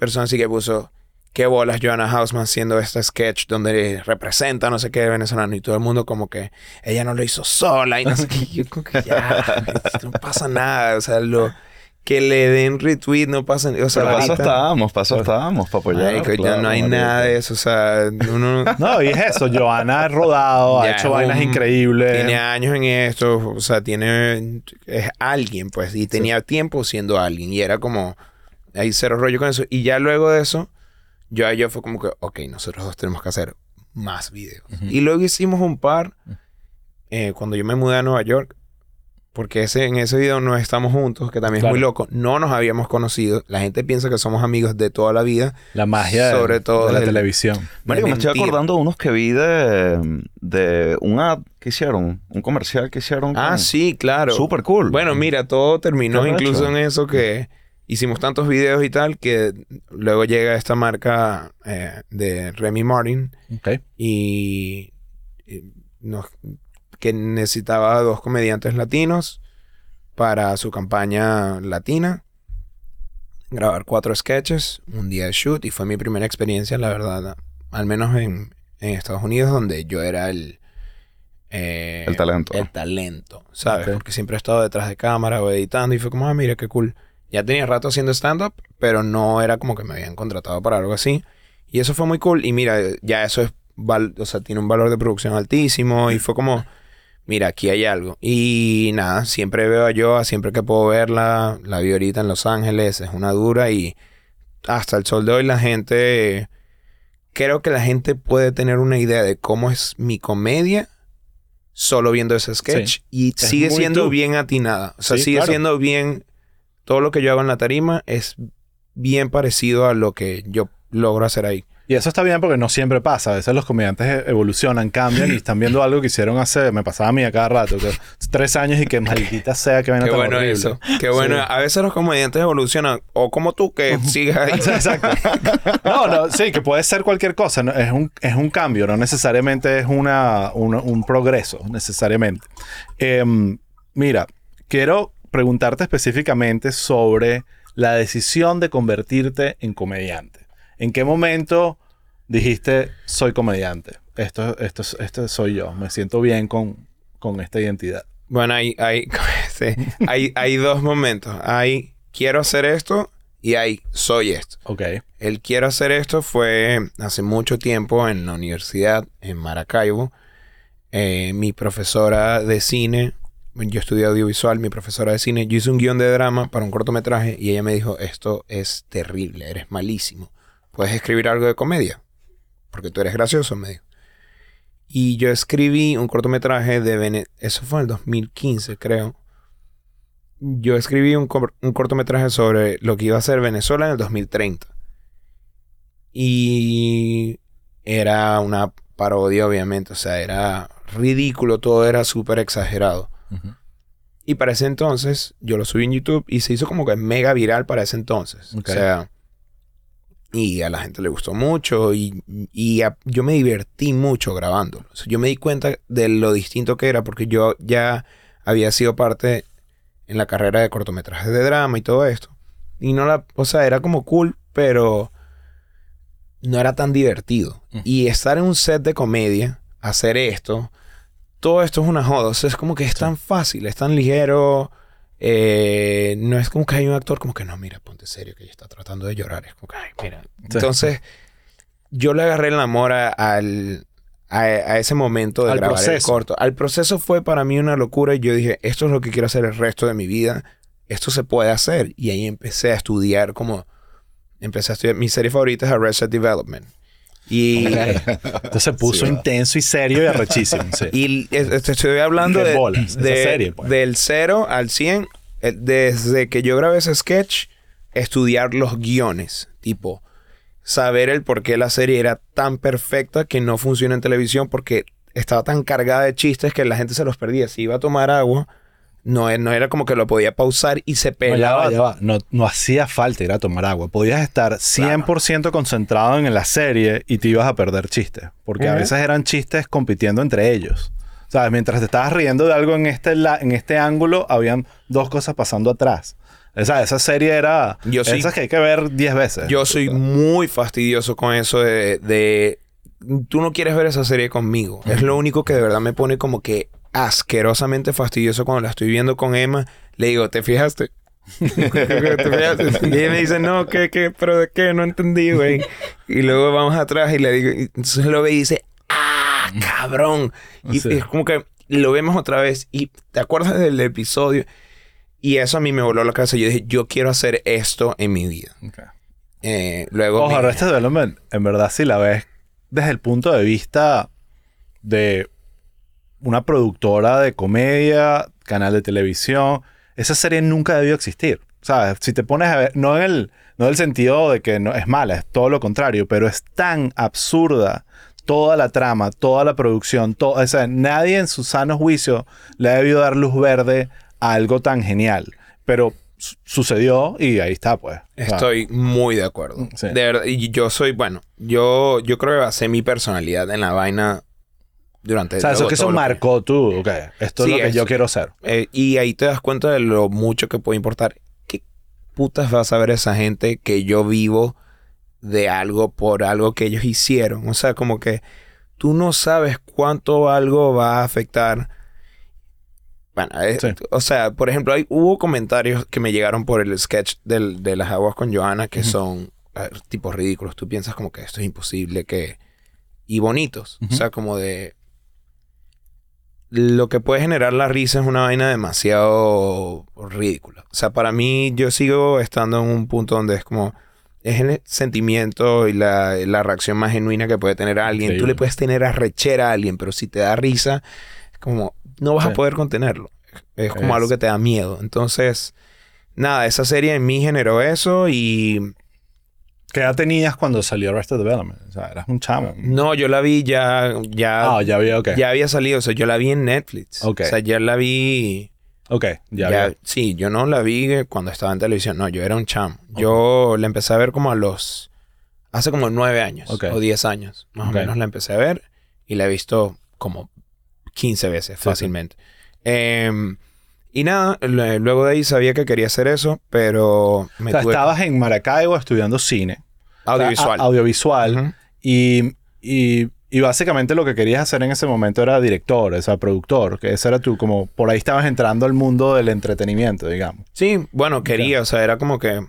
persona así que puso... Qué bolas Joanna Hausman haciendo este sketch donde representa no sé qué venezolano y todo el mundo como que ella no lo hizo sola y no sé qué. Yo como que ya, no pasa nada. O sea, lo que le den retweet no pasa O sea, Pero paso estábamos, paso estábamos para apoyar. Ya claro, no hay nada de eso. O sea, uno No, y es eso. Joana ha rodado, ha hecho vainas un- increíbles. tiene años en esto. O sea, tiene... Es alguien, pues. Y tenía tiempo siendo alguien. Y era como... Hay cero rollo con eso. Y ya luego de eso... Yo a yo fue como que... Ok, nosotros dos tenemos que hacer más videos. Y luego hicimos un par... eh, cuando yo me mudé a Nueva York... Porque ese, en ese video no estamos juntos, que también Claro. es muy loco. No nos habíamos conocido. La gente piensa que somos amigos de toda la vida. La magia de, Sobre todo de la del- televisión. Marico, me estoy acordando de unos que vi de, de un ad que hicieron, un comercial que hicieron. Ah, con- sí, claro. Súper cool. Bueno, mira, todo terminó incluso en eso que hicimos tantos videos y tal que luego llega esta marca eh, de Remy Martin y, y nos- que necesitaba dos comediantes latinos para su campaña latina. Grabar cuatro sketches, un día de shoot y fue mi primera experiencia, la verdad, al menos en, en Estados Unidos donde yo era el... eh, El talento. El talento, ¿sabes? Porque siempre he estado detrás de cámara o editando y fue como, ah, mira, qué cool. Ya tenía rato haciendo stand-up, pero no era como que me habían contratado para algo así. Y eso fue muy cool. Y mira, ya eso es, val- o sea, tiene un valor de producción altísimo. Y fue como, mira, aquí hay algo. Y nada, siempre veo a Joa, siempre que puedo verla. La vi ahorita en Los Ángeles, es una dura. Y hasta el sol de hoy la gente, creo que la gente puede tener una idea de cómo es mi comedia solo viendo ese sketch. Sí. Y Es sigue siendo tú. bien atinada. O sea, Sí, sigue claro. siendo bien... Todo lo que yo hago en la tarima es bien parecido a lo que yo logro hacer ahí. Y eso está bien porque no siempre pasa. A veces los comediantes e- evolucionan, cambian y están viendo algo que hicieron hace... Me pasaba a mí a cada rato. que tres años y que maldita sea que vaina Qué tan bueno horrible. eso. Qué bueno. Sí. A veces los comediantes evolucionan. O como tú, que sigues ahí. Exacto. No, no, sí, que puede ser cualquier cosa. ¿no? Es, un, es un cambio, no necesariamente es una, una- un progreso, necesariamente. Em, mira, quiero preguntarte específicamente sobre la decisión de convertirte en comediante. ¿En qué momento dijiste, soy comediante? Esto, esto, esto soy yo. Me siento bien con, con esta identidad. Bueno, hay, hay, sí, hay, hay dos momentos. Hay quiero hacer esto y hay soy esto. Ok. El quiero hacer esto fue hace mucho tiempo en la universidad en Maracaibo. Eh, mi profesora de cine, yo estudié audiovisual, mi profesora de cine, yo hice un guion de drama para un cortometraje y ella me dijo, esto es terrible, eres malísimo. ¿Puedes escribir algo de comedia? Porque tú eres gracioso, me dijo. Y yo escribí un cortometraje de Venezuela, eso fue en el 2015 creo. Yo escribí un, cor- un cortometraje sobre lo que iba a ser Venezuela en el 2030. Y era una parodia, obviamente. O sea, era ridículo, todo era súper exagerado. Y para ese entonces, yo lo subí en YouTube y se hizo como que mega viral para ese entonces. O sea, y a la gente le gustó mucho y, y a- yo me divertí mucho grabándolo. O sea, yo me di cuenta de lo distinto que era porque yo ya había sido parte en la carrera de cortometrajes de drama y todo esto. Y no la, o sea, era como cool, pero no era tan divertido. Mm. Y estar en un set de comedia, hacer esto, todo esto es una joda. O sea, es como que es tan fácil, es tan ligero. eh, no es como que hay un actor como que no, mira, ponte serio, que ella está tratando de llorar. Es como que, ay, mira. Entonces, yo le agarré el amor a, al, a, a ese momento de Al grabar el proceso. corto. Al proceso fue para mí una locura y yo dije, esto es lo que quiero hacer el resto de mi vida. Esto se puede hacer. Y ahí empecé a estudiar como... Empecé a estudiar... Mi serie favorita es Arrested Development. Y... Entonces se puso Sí, intenso y serio y arrechísimo. Sí. Y te estoy hablando de, bolas, de- serie, pues. del 0 al 100. eh, Desde que yo grabé ese sketch, estudiar los guiones. Tipo, saber el por qué la serie era tan perfecta que no funciona en televisión porque estaba tan cargada de chistes que la gente se los perdía. Si iba a tomar agua, no, e- no era como que lo podía pausar y se No, ya pelaba. va, ya va. No, no hacía falta ir a tomar agua. Podías estar 100% concentrado en la serie y te ibas a perder chistes. Porque a veces eran chistes compitiendo entre ellos. ¿Sabes? Mientras te estabas riendo de algo en este, la- en este ángulo, habían dos cosas pasando atrás. Esa, esa serie era... Yo. Esas que hay que ver 10 veces. Yo soy muy fastidioso con eso de, de- Tú no quieres ver esa serie conmigo. Es lo único que de verdad me pone como que asquerosamente fastidioso cuando la estoy viendo con Emma. Le digo, ¿te fijaste? ¿Te fijaste? Y ella me dice, no, ¿qué, qué? ¿Pero de qué? No entendí, güey. Y luego vamos atrás y le digo... y entonces lo ve y dice, ¡ah, cabrón! Y Sí. es como que lo vemos otra vez. Y te acuerdas del episodio... Y eso a mí me voló la cabeza. Yo dije, yo quiero hacer esto en mi vida. Ok. Eh, luego... Ojo, me- Arrested Development, en verdad, si la ves desde el punto de vista de una productora de comedia, canal de televisión, esa serie nunca debió existir. ¿Sabes? Si te pones a ver, no en el, no en el sentido de que no, es mala, es todo lo contrario, pero es tan absurda toda la trama, toda la producción, todo, o sea, nadie en su sano juicio le ha debido dar luz verde a algo tan genial. Pero su- sucedió y ahí está, pues. Estoy muy de acuerdo. Sí. De verdad, y yo soy, bueno, yo, yo creo que basé mi personalidad en la vaina durante O sea, eso que eso marcó tú, ok, esto Sí, es lo que yo quiero ser. Eh, y ahí te das cuenta de lo mucho que puede importar. ¿Qué putas va a saber esa gente que yo vivo de algo por algo que ellos hicieron? O sea, como que tú no sabes cuánto algo va a afectar. Bueno, eh, Sí. o sea, por ejemplo, hay, hubo comentarios que me llegaron por el sketch del- de las aguas con Joana que son eh, tipos ridículos. Tú piensas como que esto es imposible que... Y bonitos. O sea, como de lo que puede generar la risa es una vaina demasiado ridícula. O sea, para mí yo sigo estando en un punto donde es como... Es el sentimiento y la, la reacción más genuina que puede tener alguien. Tú le puedes tener arrechera a alguien, pero si te da risa, es como... No vas Sí. a poder contenerlo. Es como Es- algo que te da miedo. Entonces, nada, esa serie en mí generó eso y... ¿Qué edad tenías cuando salió Arrested Development? O sea, eras un chamo. No, yo la vi ya... ya Ah, ya vi, ok. Ya había salido, o sea, yo la vi en Netflix. Ok. O sea, ya la vi... Ok, ya, Ya, vi. sí, yo no la vi cuando estaba en televisión. No, yo era un chamo. Yo la empecé a ver como a los... Hace como nueve años Ok. o diez años. Más o menos la empecé a ver. Y la he visto como 15 veces Sí, fácilmente. Em, Y nada, luego de ahí sabía que quería hacer eso, pero me O sea, tuve estabas en Maracaibo estudiando cine. audiovisual. O sea, a- audiovisual. Y, y, y básicamente lo que querías hacer en ese momento era director, o sea, productor. Que ese era tú, como por ahí estabas entrando al mundo del entretenimiento, digamos. Sí, bueno, quería, o sea, era como que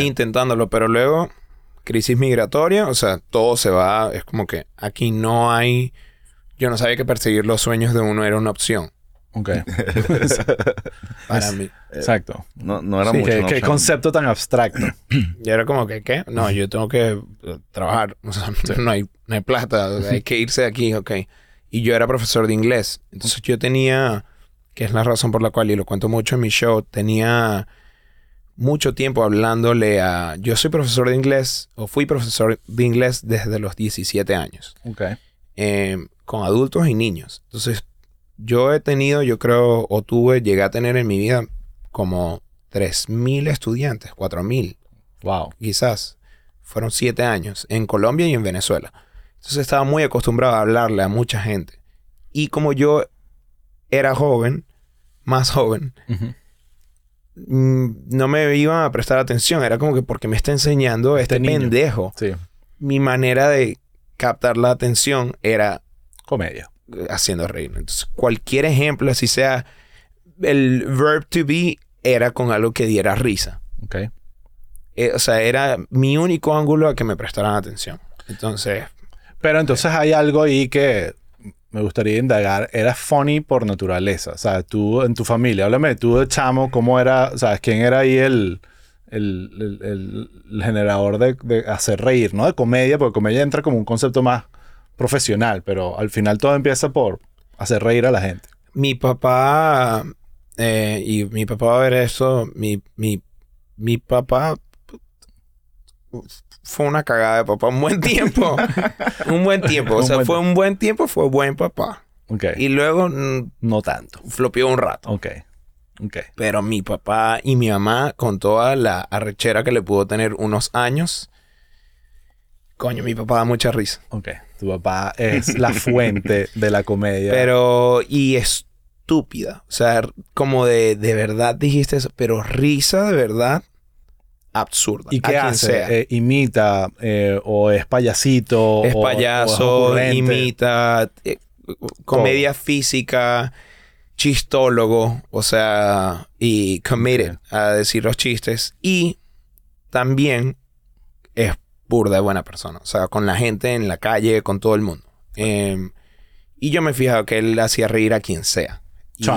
intentándolo, pero luego crisis migratoria, o sea, todo se va, es como que aquí no hay, yo no sabía que perseguir los sueños de uno era una opción Ok. para mí. Exacto. No, no era Sí, mucho. ¿Qué, qué concepto tan abstracto. Y era como que, ¿qué? No, yo tengo que eh, trabajar, o sea, no hay, no hay plata, o sea, hay que irse de aquí, ok. Y yo era profesor de inglés, entonces yo tenía, que es la razón por la cual, y lo cuento mucho en mi show, tenía mucho tiempo hablándole a... Yo soy profesor de inglés, o fui profesor de inglés desde los 17 años. Ok. eh, con adultos y niños. Entonces, yo he tenido, yo creo, o tuve, llegué a tener en mi vida como 3.000 estudiantes, 4.000 Wow. quizás. Fueron 7 años en Colombia y en Venezuela. Entonces estaba muy acostumbrado a hablarle a mucha gente. Y como yo era joven, más joven, mm, no me iban a prestar atención. Era como que porque me está enseñando este, niño. pendejo. Sí. Mi manera de captar la atención era Comedia. Haciendo reír. Entonces, cualquier ejemplo, así sea el verb to be, era con algo que diera risa. Ok. Eh, o sea, era mi único ángulo a que me prestaran atención. Entonces, Pero entonces hay algo ahí que me gustaría indagar. Era funny por naturaleza. O sea, tú en tu familia, háblame tú de chamo, cómo era, o sea, quién era ahí el, el, el- el- el generador de, de hacer reír, ¿no? De comedia, porque comedia entra como un concepto más profesional, pero al final todo empieza por hacer reír a la gente. mi papá, eh, y mi papá va a ver eso, mi, mi, mi papá fue una cagada de papá un buen tiempo. un buen tiempo. O sea, fue un buen tiempo, fue buen papá. Ok. Y luego mm, no tanto. flopeó un rato. Ok. Ok. Pero mi papá y mi mamá, con toda la arrechera que le pudo tener unos años, coño, mi papá da mucha risa. Ok. Tu papá es la fuente de la comedia. Pero, y estúpida. O sea, como de, de verdad dijiste eso, pero risa de verdad absurda. ¿Y qué hace? Eh, ¿Imita eh, o es payasito? es o payaso, imita, eh, comedia física, chistólogo, o sea, y committed a decir los chistes. Y también burda de buena persona. O sea, con la gente en la calle, con todo el mundo. Em, y yo me he fijado que él hacía reír a quien sea.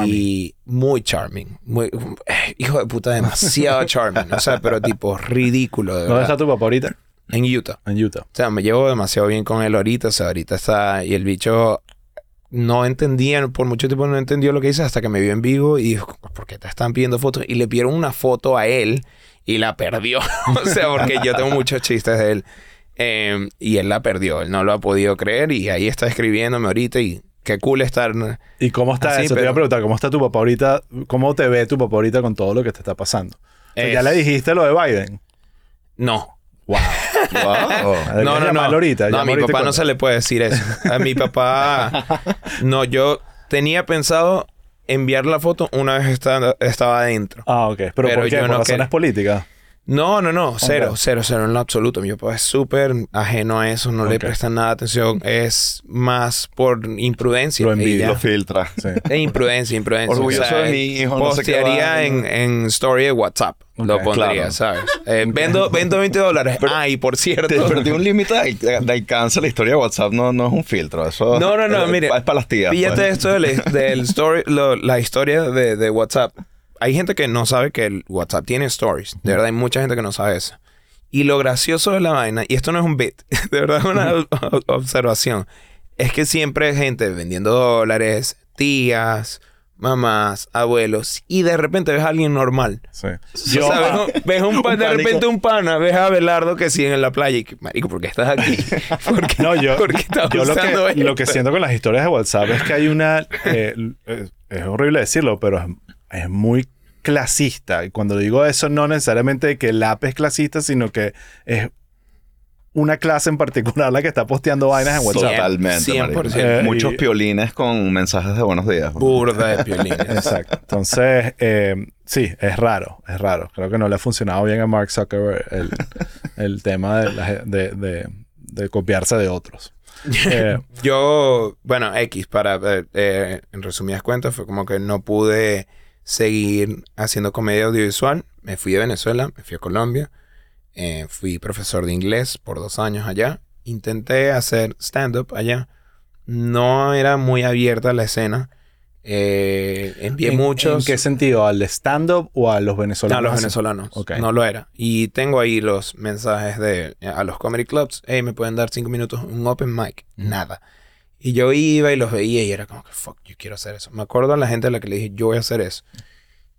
Y muy charming. Muy, eh, hijo de puta, demasiado charming. O sea, pero tipo ridículo, de ¿Dónde verdad. está tu papá ahorita? En Utah. En Utah. O sea, me llevo demasiado bien con él ahorita. O sea, ahorita está... Y el bicho no entendía, por mucho tiempo no entendió lo que hice hasta que me vio en vivo y dijo, ¿por qué te están pidiendo fotos? Y le pidieron una foto a él y la perdió. o sea, porque yo tengo muchos chistes de él. Eh, y él la perdió. Él no lo ha podido creer y ahí está escribiéndome ahorita y qué cool estar... ¿Y cómo está Así, eso? Te iba a preguntar, ¿cómo está tu papá ahorita? ¿Cómo te ve tu papá ahorita con todo lo que te está pasando? O sea, ya le dijiste lo de Biden. No. Wow. Wow. No, no, no. Ahorita, no, a mi papá no se le puede decir eso. A mi papá... No, yo tenía pensado enviar la foto una vez estaba, estaba adentro. Ah, ok. ¿Pero, Pero por qué? ¿Por no razones políticas? No, no, no. Cero, Ok. cero, cero en lo absoluto. Mi papá es súper ajeno a eso. No le Ok. prestan nada de atención. Es más por imprudencia. Lo y envidia. Lo filtra. Sí. Es imprudencia, imprudencia. Orgulloso de mi hijo, no sé Postearía en, en story de WhatsApp. Lo Ok, pondría, claro. ¿sabes? Eh, vendo, vendo 20 dólares. ah, y por cierto... Te perdí un límite de, de alcance. La historia de WhatsApp no, no es un filtro. Eso No, no, no, es, mire. Es para las tías. Fíjate pues. esto del, del story, lo- la historia de, de WhatsApp. Hay gente que no sabe que el WhatsApp tiene stories. De verdad, hay mucha gente que no sabe eso. Y lo gracioso de la vaina, y esto no es un bit, de verdad es una observación, es que siempre hay gente vendiendo dólares, tías, mamás, abuelos, y de repente ves a alguien normal. Sí. o sea, ves, un- ves un pa- Un de repente un pana, ves a Belardo que sigue en la playa y que, marico, ¿por qué estás aquí? ¿Por qué, No, yo, por qué estás yo lo, que, lo que siento con las historias de WhatsApp es que hay una... eh, es, es horrible decirlo, pero es, muy clasista. Y cuando digo eso, no necesariamente que el app es clasista, sino que es una clase en particular la que está posteando vainas en WhatsApp. Totalmente. 100%. marico. Eh, Muchos y- piolines con mensajes de buenos días. Burda de piolines. Exacto. Entonces, eh, sí, es raro, es raro. Creo que no le ha funcionado bien a Mark Zuckerberg el, el tema de, la- de, de- de copiarse de otros. Eh, Yo, bueno, X, para, eh, en resumidas cuentas, fue como que no pude seguir haciendo comedia audiovisual. Me fui de Venezuela, me fui a Colombia. eh, fui profesor de inglés por dos años allá. Intenté hacer stand-up allá. No era muy abierta la escena. Eh, envié ¿en- muchos. ¿En qué sentido? ¿Al stand-up o a los No, venezolanos? a los venezolanos. Ok. No lo era. Y tengo ahí los mensajes de a los comedy clubs. Hey, me pueden dar cinco minutos un open mic. Nada. Y yo iba y los veía y era como que fuck, yo quiero hacer eso. Me acuerdo a la gente a la que le dije, yo voy a hacer eso.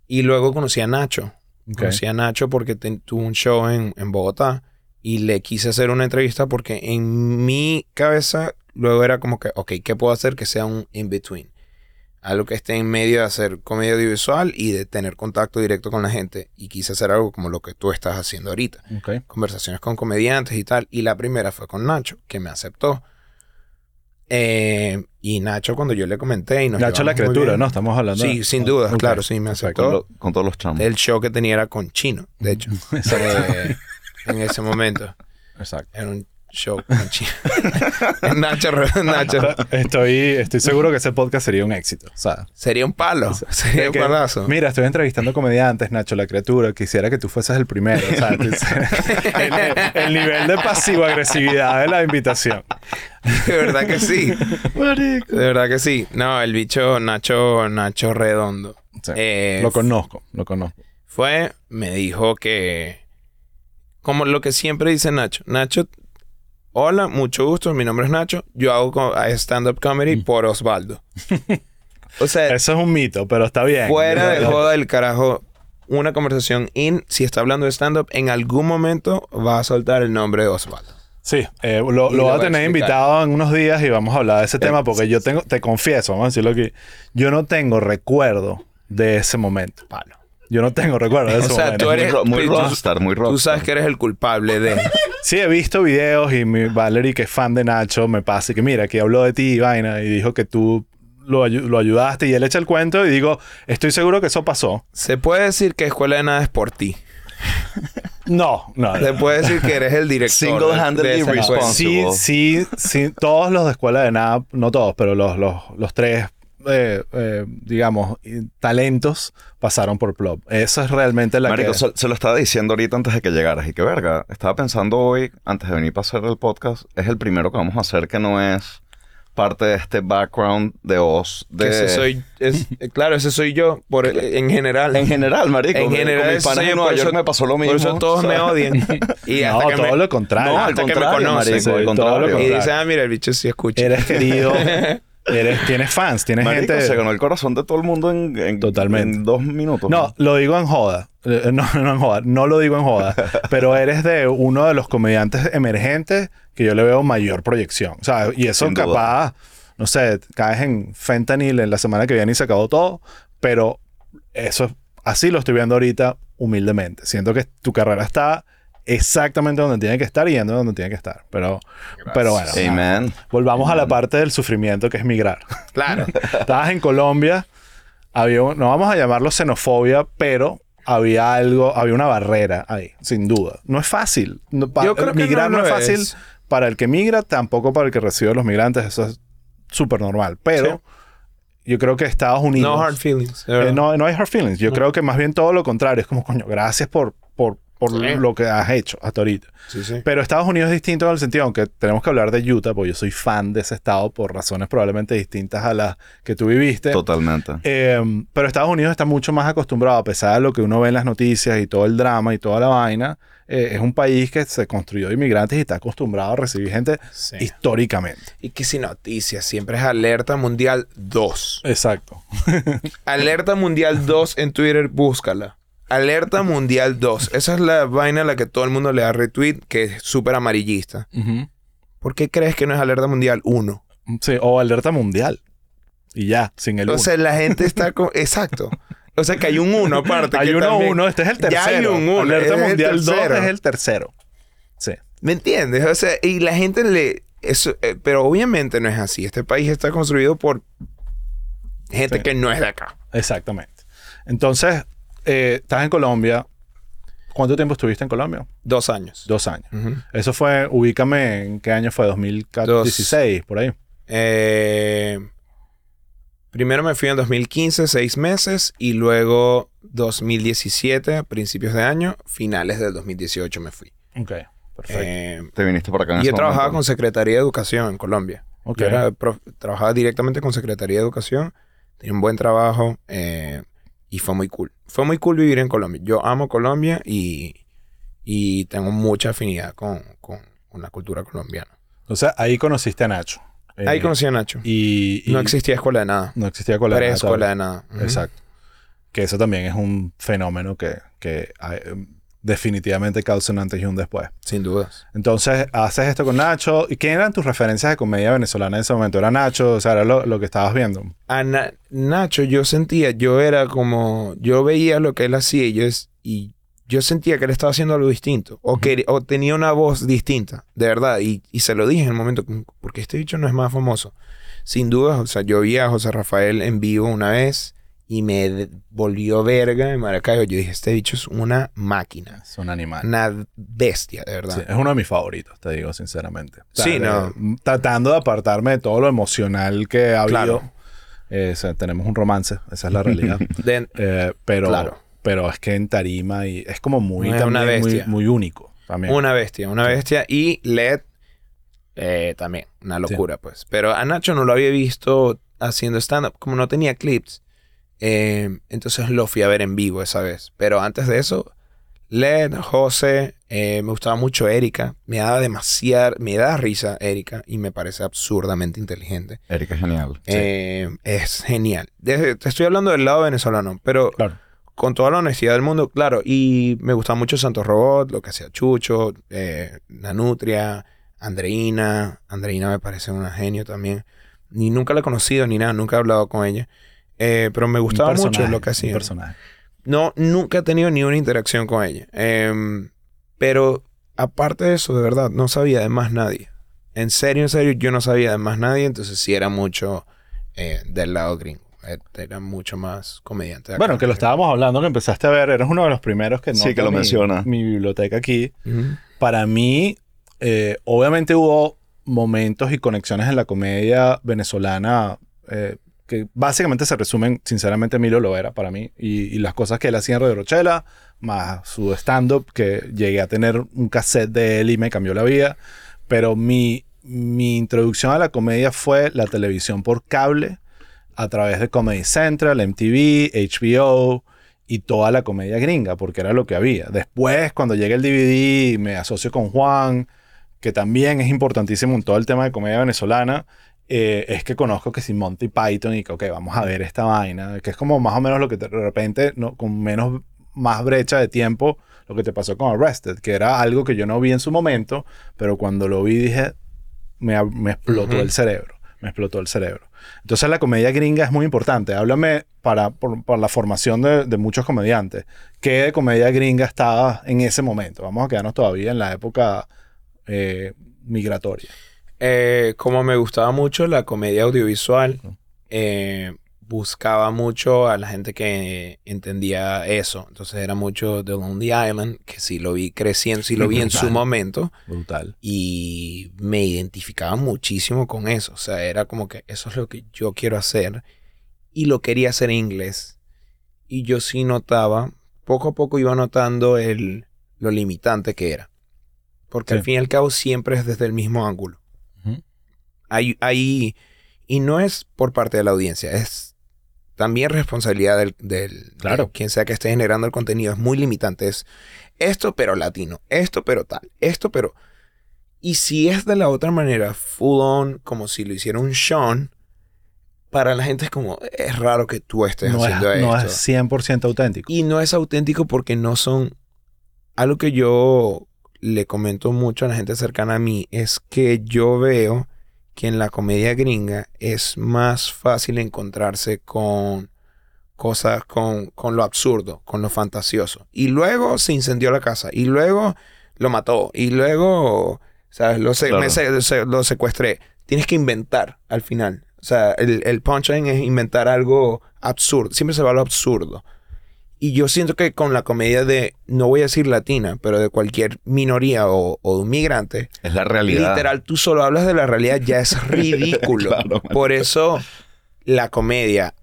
Y luego conocí a Nacho. Ok. Conocí a Nacho porque ten- tuvo un show en, en Bogotá y le quise hacer una entrevista porque en mi cabeza luego era como que, ok, ¿qué puedo hacer que sea un in-between? Algo que esté en medio de hacer comedia audiovisual y de tener contacto directo con la gente. Y quise hacer algo como lo que tú estás haciendo ahorita. Ok. Conversaciones con comediantes y tal. Y la primera fue con Nacho, que me aceptó. Eh, y Nacho, cuando yo le comenté y nos Nacho la criatura. ¿no? Estamos hablando. Sí, sin duda, claro, sí, me. Con, aceptó. lo- con todos los chamos. El show que tenía era con Chino, de hecho. Eh, en ese momento. Exacto. Era un show. Nacho, Nacho. Estoy, estoy seguro que ese podcast sería un éxito. O sea, Sería un palo. Sería un que, palazo. Mira, estoy entrevistando comediantes, Nacho, la criatura. Quisiera que tú fueses el primero. O sea, tú- el, el nivel de pasivo-agresividad de la invitación. De verdad que sí. De verdad que sí. No, el bicho Nacho, Nacho Redondo. Sí. Eh, lo conozco, lo conozco. fue, me dijo que... Como lo que siempre dice Nacho. Nacho, hola, mucho gusto, mi nombre es Nacho. Yo hago co- stand-up comedy Mm. por Osvaldo. o sea, Eso es un mito, pero está bien. fuera de joda del carajo, una conversación in, si está hablando de stand-up, en algún momento va a soltar el nombre de Osvaldo. Sí, eh, lo, lo lo voy a tener invitado en unos días y vamos a hablar de ese tema porque yo tengo, te confieso, vamos a decirlo aquí, yo no tengo recuerdo de ese momento. Palo. Yo no tengo recuerdo de ese O sea, momento. tú eres- Muy, ro- muy tú- rockstar, muy rockstar. Tú sabes que eres el culpable de... Sí, he visto videos y mi Valerie, que es fan de Nacho, me pasa y que mira, que habló de ti y vaina y dijo que tú lo, ayu- lo ayudaste y él echa el cuento y digo, estoy seguro que eso pasó. Se puede decir que Escuela de Nada es por ti. No, no. Se puede decir que eres el director. Single-handedly responsible. Sí, sí, sí. Todos los de escuela de nada, no todos, pero los, los, los tres, eh, eh, digamos, talentos pasaron por Plop. Eso es realmente la Marico, que... se, se lo estaba diciendo ahorita antes de que llegaras. Y que verga, estaba pensando hoy, antes de venir para hacer el podcast, es el primero que vamos a hacer que no es parte de este background de Oz. De... Que ese soy, es- eh, claro, ese soy yo por, en general. En general, marico. En general, mis panas en yo, Nueva York eso- me pasó lo mismo. Por eso todos me odian. Y No, hasta que todo me, lo contrario. No, al hasta que me contrario, conocen. marico, al Sí, todo lo contrario. Y dicen, ah, mira, el bicho sí escucha. Eres querido, eres, tienes fans, tienes Marico, gente... se ganó el corazón de todo el mundo en, en- Totalmente. en dos minutos. No, lo digo en joda. Eh, No, no en joda. No lo digo en joda. pero eres de uno de los comediantes emergentes que yo le veo mayor proyección. O sea, y eso Sin duda. capaz, no sé, caes en fentanyl en la semana que viene y se acabó todo. Pero eso, así lo estoy viendo ahorita humildemente. Siento que tu carrera está exactamente donde tiene que estar yendo donde tiene que estar. Pero, pero bueno. Amen. Volvamos a la parte del sufrimiento que es migrar. Claro. Estabas en Colombia, había, un- no vamos a llamarlo xenofobia, pero había algo, había una barrera ahí, sin duda. No es fácil. No, pa- Yo creo que migrar no no, lo es fácil es. para el que migra, tampoco para el que recibe a los migrantes. Eso es súper normal. Pero yo creo que Estados Unidos. No hard feelings. Eh, no, no hay hard feelings. Yo creo que más bien todo lo contrario. Es como, coño, gracias por, por, Sí. lo que has hecho hasta ahorita. Sí, sí. Pero Estados Unidos es distinto en el sentido, aunque tenemos que hablar de Utah, porque yo soy fan de ese estado por razones probablemente distintas a las que tú viviste. Totalmente. Eh, pero Estados Unidos está mucho más acostumbrado, a pesar de lo que uno ve en las noticias y todo el drama y toda la vaina, eh, es un país que se construyó de inmigrantes y está acostumbrado a recibir gente Sí. históricamente. Y que sin noticias, siempre es Alerta Mundial 2. Exacto. Alerta Mundial 2 en Twitter, búscala. Alerta Mundial 2. Esa es la vaina a la que todo el mundo le da retweet, que es súper amarillista. ¿Por qué crees que no es Alerta Mundial 1? Sí, o alerta mundial. Y ya, sin el O uno. sea, la gente está con... Exacto. O sea, que hay un 1 aparte. Hay que uno también- uno, este es el Ya tercero. hay un uno, Alerta es el mundial 2 tercero. es el tercero. Sí. ¿Me entiendes? O sea, y la gente le... Eso, eh, pero obviamente no es así. Este país está construido por gente Sí. que no es de acá. Exactamente. Entonces, eh, estás en Colombia. ¿Cuánto tiempo estuviste en Colombia? Dos años. Dos años. Eso fue, ubícame, ¿en qué año fue? 2016, por ahí. Eh, primero me fui en 2015, seis meses, y luego 2017, a principios de año, finales del 2018 me fui. Ok, perfecto. Eh, Te viniste para acá en y he ese trabajado momento. con Secretaría de Educación en Colombia. Ok. Yo era trabajaba directamente con Secretaría de Educación, tenía un buen trabajo eh, y fue muy cool. Fue muy cool vivir en Colombia. Yo amo Colombia y, y tengo mucha afinidad con, con, con la cultura colombiana. Entonces, ahí conociste a Nacho. Eh, Ahí conocí a Nacho. Y, y no existía escuela de nada. No existía escuela de nada todavía. de nada. Exacto. Que eso también es un fenómeno que, que eh, definitivamente causa un antes y un después. Sin dudas. Entonces, haces esto con Nacho. ¿Y quién eran tus referencias de comedia venezolana en ese momento? ¿Era Nacho? O sea, era lo, lo que estabas viendo. A Na- Nacho yo sentía, yo era como, yo veía lo que él hacía y yo, es- y yo sentía que él estaba haciendo algo distinto o, que, o tenía una voz distinta, de verdad. Y, y se lo dije en el momento, porque este bicho no es más famoso. Sin duda, o sea, yo vi a José Rafael en vivo una vez y me volvió verga en Maracaibo. Yo dije, este bicho es una máquina, Es un animal. una bestia, de verdad. Sí, es uno de mis favoritos, te digo sinceramente. O sea, Sí, de- no. Tratando de apartarme de todo lo emocional que ha habido. Claro. Eh, o sea, tenemos un romance, esa es la realidad. De- Eh, pero, Claro. pero es que en tarima y es como muy, Es una también muy, bestia. muy único. También. Una bestia, una bestia. Y LED eh, también, una locura, pues. Pero a Nacho no lo había visto haciendo stand-up, como no tenía clips. Eh, entonces lo fui a ver en vivo esa vez. Pero antes de eso, LED, José, eh, me gustaba mucho Erika. Me daba demasiada, me da risa Erika y me parece absurdamente inteligente. Erika es genial. Eh, es genial. Desde- te estoy hablando del lado venezolano, pero Claro. con toda la honestidad del mundo, claro. Y me gustaba mucho Santos Robot, lo que hacía Chucho, eh, Nanutria, Andreina. Andreina me parece una genio también. Ni nunca la he conocido ni nada, nunca he hablado con ella. Eh, pero me gustaba mucho lo que hacía. personaje. No, nunca he tenido ni una interacción con ella. Em, pero aparte de eso, de verdad, no sabía de más nadie. En serio, en serio, yo no sabía de más nadie. Entonces sí era mucho eh, del lado gringo. Eh, Era mucho más comediante. Bueno, que lo estábamos hablando, que empezaste a ver, eres uno de los primeros que Sí, nota que lo mi- menciona. Mi biblioteca aquí. Ujú. Para mí, eh, obviamente hubo momentos y conexiones en la comedia venezolana eh, que básicamente se resumen, sinceramente, Emilio Lovera para mí. Y, las cosas que él hacía en Radio Rochela, más su stand-up, que llegué a tener un cassette de él y me cambió la vida. Pero mi, mi introducción a la comedia fue la televisión por cable, a través de Comedy Central, MTV, HBO y toda la comedia gringa, porque era lo que había. Después, cuando llega el DVD, me asocio con Juan, que también es importantísimo en todo el tema de comedia venezolana. Eh, es que conozco que si Monty Python y que, ok, vamos a ver esta vaina, que es como más o menos lo que te- de repente, no, con menos, más brecha de tiempo, lo que te pasó con Arrested, que era algo que yo no vi en su momento, pero cuando lo vi dije, me, me explotó el cerebro, me explotó el cerebro. Entonces la comedia gringa es muy importante. Háblame para, por, la formación de, de muchos comediantes. ¿Qué de comedia gringa estaba en ese momento? Vamos a quedarnos todavía en la época eh, migratoria. Eh, como me gustaba mucho la comedia audiovisual, eh, buscaba mucho a la gente que entendía eso. Entonces era mucho The Lonely Island, que sí lo vi creciendo, sí lo vi en su momento. Brutal. Y me identificaba muchísimo con eso. O sea, era como que eso es lo que yo quiero hacer. Y lo quería hacer en inglés. Y yo sí notaba, poco a poco iba notando el, lo limitante que era. Porque Sí. al fin y al cabo siempre es desde el mismo ángulo. Hay, hay- y no es por parte de la audiencia, es también responsabilidad del, del Claro. de quien sea que esté generando el contenido. Es muy limitante. Es esto pero latino, esto pero tal, esto pero... Y si es de la otra manera, full on, como si lo hiciera un Sean, para la gente es como, es raro que tú estés No es, haciendo no esto. es 100% auténtico. Y no es auténtico porque no son... Algo que yo le comento mucho a la gente cercana a mí es que yo veo que en la comedia gringa es más fácil encontrarse con cosas, con, con lo absurdo, con lo fantasioso. Y luego se incendió la casa. Y luego lo mató. Y luego, ¿sabes? Lo, se- Claro. me se- se- lo secuestré. Tienes que inventar al final. O sea, el, el punchline es inventar algo absurdo. Siempre se va a lo absurdo. Y yo siento que con la comedia de, no voy a decir latina, pero de cualquier minoría o, o de un migrante, Es la realidad. literal, tú solo hablas de la realidad, ya es ridículo. Claro. Por eso, la comedia,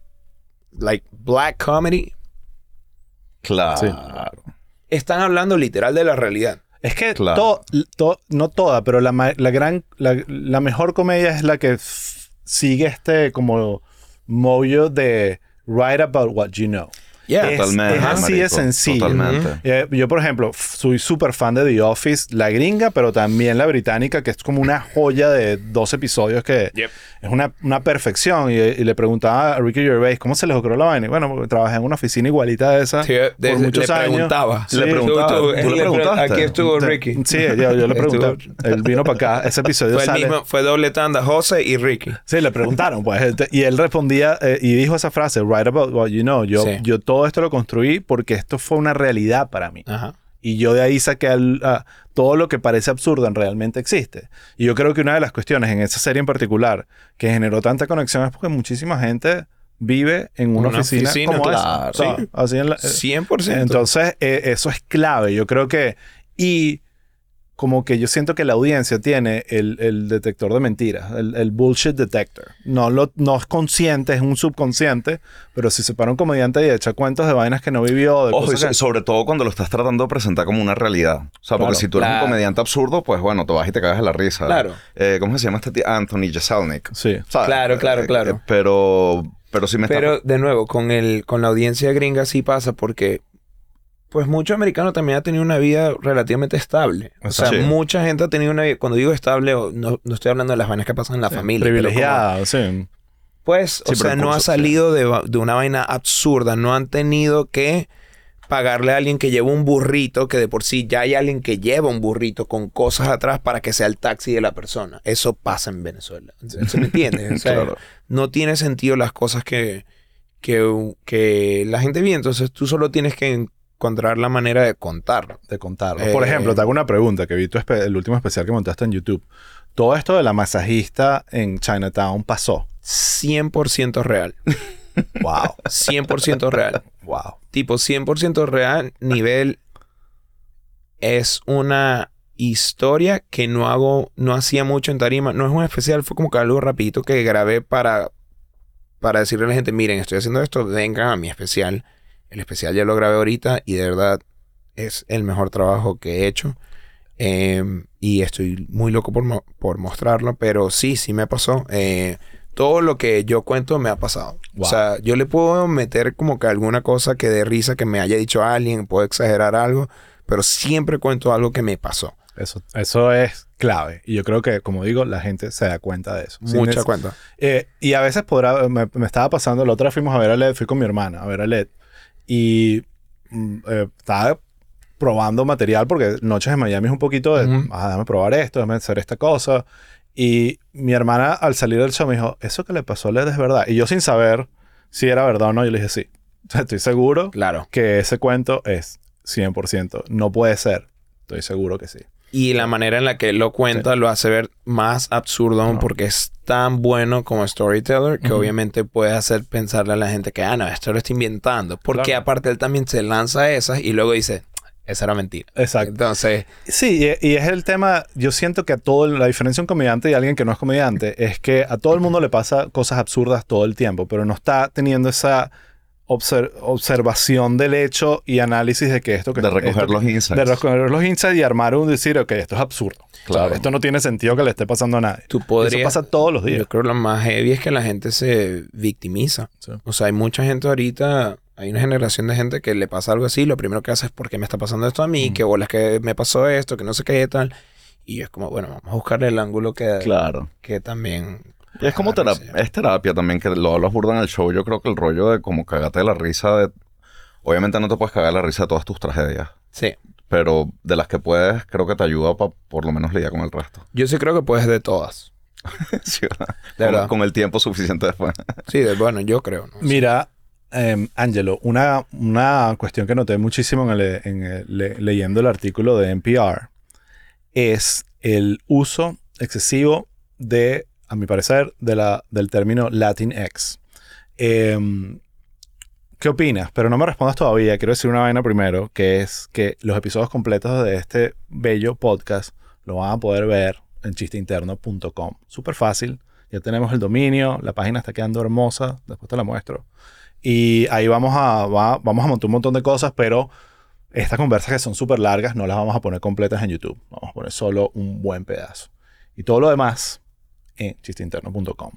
like black comedy, Claro. Sí. están hablando literal de la realidad. Es que Claro. to- to- no toda, pero la, ma- la gran, la, la mejor comedia es la que sigue este como mollo de write about what you know. Yeah. Es- Totalmente. es así de sencillo. Totalmente. Eh, yo, por ejemplo, soy súper fan de The Office, la gringa, pero también la británica, que es como una joya de dos episodios que Yep. es una, una perfección. Y, y le preguntaba a Ricky Gervais, ¿cómo se les ocurrió la vaina? Y bueno, porque trabajé en una oficina igualita de esa Sí, de- por muchos le años. preguntaba. Sí. Le preguntaba. Tú- tú- ¿Tú le preguntaste? Aquí estuvo Ricky. Sí, yo, yo le pregunté. él vino para acá. Ese episodio Fue el sale. mismo, fue doble tanda, José y Ricky. Sí, le preguntaron, pues. este, Y él respondía eh, y dijo esa frase, write about what you know. Yo, Sí. yo todo esto lo construí porque esto fue una realidad para mí. Ajá. Y yo de ahí saqué al- a- todo lo que parece absurdo en realmente existe. Y yo creo que una de las cuestiones en esa serie en particular que generó tanta conexión es porque muchísima gente vive en una, Una oficina, oficina, como claro. esa. O sea, así en la- eh, 100%. entonces, eh, eso es clave. Yo creo que. Y como que yo siento que la audiencia tiene el, el detector de mentiras, el, el bullshit detector. No, lo, no es consciente, es un subconsciente, pero si se para un comediante y echa cuentos de vainas que no vivió, de Ojo, y cosas so- que- sobre todo cuando lo estás tratando de presentar como una realidad. O sea, porque si tú eres Claro. un comediante absurdo, pues bueno, te vas y te cagas de la risa. Claro. Eh, ¿Cómo se llama este tío? Anthony Jeselnik. Sí. ¿Sabes? Claro, claro, Eh, claro. eh, pero, pero sí me está... Pero de nuevo, con el, con la audiencia gringa sí pasa porque pues mucho americano también ha tenido una vida relativamente estable. O sea, Sí. mucha gente ha tenido una vida, cuando digo estable, no, no estoy hablando de las vainas que pasan en la familia. como- Privilegiada, sí. pues, o sea, no ha salido de, de una vaina absurda, no han tenido que pagarle a alguien que lleva un burrito, que de por sí ya hay alguien que lleva un burrito con cosas atrás para que sea el taxi de la persona. Eso pasa en Venezuela. ¿Se me entiende? O sea, Claro. no tiene sentido las cosas que, que, que la gente vive. Entonces tú solo tienes que encontrar la manera de contarlo. de contarlo. Eh, Por ejemplo, te hago una pregunta que vi tu el último especial que montaste en YouTube. Todo esto de la masajista en Chinatown pasó. 100% real. Wow. 100% real. wow. tipo 100% real, nivel es una historia que no hago, no hacía mucho en tarima, no es un especial, fue como que algo rapidito que grabé para para decirle a la gente, miren, estoy haciendo esto, vengan a mi especial. El especial ya lo grabé ahorita y de verdad es el mejor trabajo que he hecho. Eh, y estoy muy loco por, mo- por mostrarlo, pero sí, sí me pasó. Eh, todo lo que yo cuento me ha pasado. Wow. O sea, yo le puedo meter como que alguna cosa que de risa que me haya dicho alguien, puedo exagerar algo, pero siempre cuento algo que me pasó. Eso, eso es clave. Y yo creo que, como digo, la gente se da cuenta de eso. Mucha cuenta. Eh, y a veces podrá, me, me estaba pasando, la otra fuimos a ver a LED, fui con mi hermana a ver a LED. Y mm, eh, estaba probando material porque Noches en Miami es un poquito de, Ujú. ah, déjame probar esto, déjame hacer esta cosa. Y mi hermana al salir del show me dijo, eso que le pasó a LED es verdad. Y yo sin saber si era verdad o no, yo le dije, sí. Estoy seguro Claro. que ese cuento es 100%. No puede ser. Estoy seguro que sí. Y la manera en la que él lo cuenta lo hace ver más absurdo aún No. porque es tan bueno como storyteller que obviamente puede hacer pensarle a la gente que, ah, no, esto lo está inventando. Porque Claro. aparte él también se lanza esas y luego dice, esa era mentira. Exacto. Entonces, Sí, y, y es el tema, yo siento que a todo, la diferencia de un comediante y alguien que no es comediante es que a todo el mundo le pasa cosas absurdas todo el tiempo, pero no está teniendo esa obser- observación del hecho y análisis de que esto que de recoger esto- los insights. de recoger los insights y armar un decir, ok, esto es absurdo. Claro. Esto no tiene sentido que le esté pasando a nadie. tú podrías... Eso pasa todos los días. Yo creo que lo más heavy es que la gente se victimiza. Sí. O sea, hay mucha gente ahorita, hay una generación de gente que le pasa algo así, lo primero que hace es ¿por qué me está pasando esto a mí? Mm. ¿Qué bolas que me pasó esto? Que no sé qué tal. Y es como, bueno, vamos a buscarle el ángulo que, Claro. que también... Y es como terapia, sí. es terapia también, que lo hablas burda en el show. Yo creo que el rollo de como cagarte de la risa de... Obviamente no te puedes cagar la risa de todas tus tragedias, Sí. pero de las que puedes, creo que te ayuda para por lo menos lidiar con el resto. Yo sí creo que puedes de todas. Sí, ¿verdad? De con, verdad. con el tiempo suficiente después. Sí, de- bueno, yo creo. ¿no? Mira, eh, Angelo, una, una cuestión que noté muchísimo en el- en el- le- leyendo el artículo de NPR es el uso excesivo de, a mi parecer, del término Latinx. Em, ¿Qué opinas? Pero no me respondas todavía. Quiero decir una vaina primero, que es que los episodios completos de este bello podcast lo van a poder ver en chisteinterno.com. Súper fácil. Ya tenemos el dominio, la página está quedando hermosa, después te la muestro. Y ahí vamos a, va- vamos a montar un montón de cosas, pero estas conversas que son súper largas no las vamos a poner completas en YouTube. Vamos a poner solo un buen pedazo. Y todo lo demás en chisteinterno.com.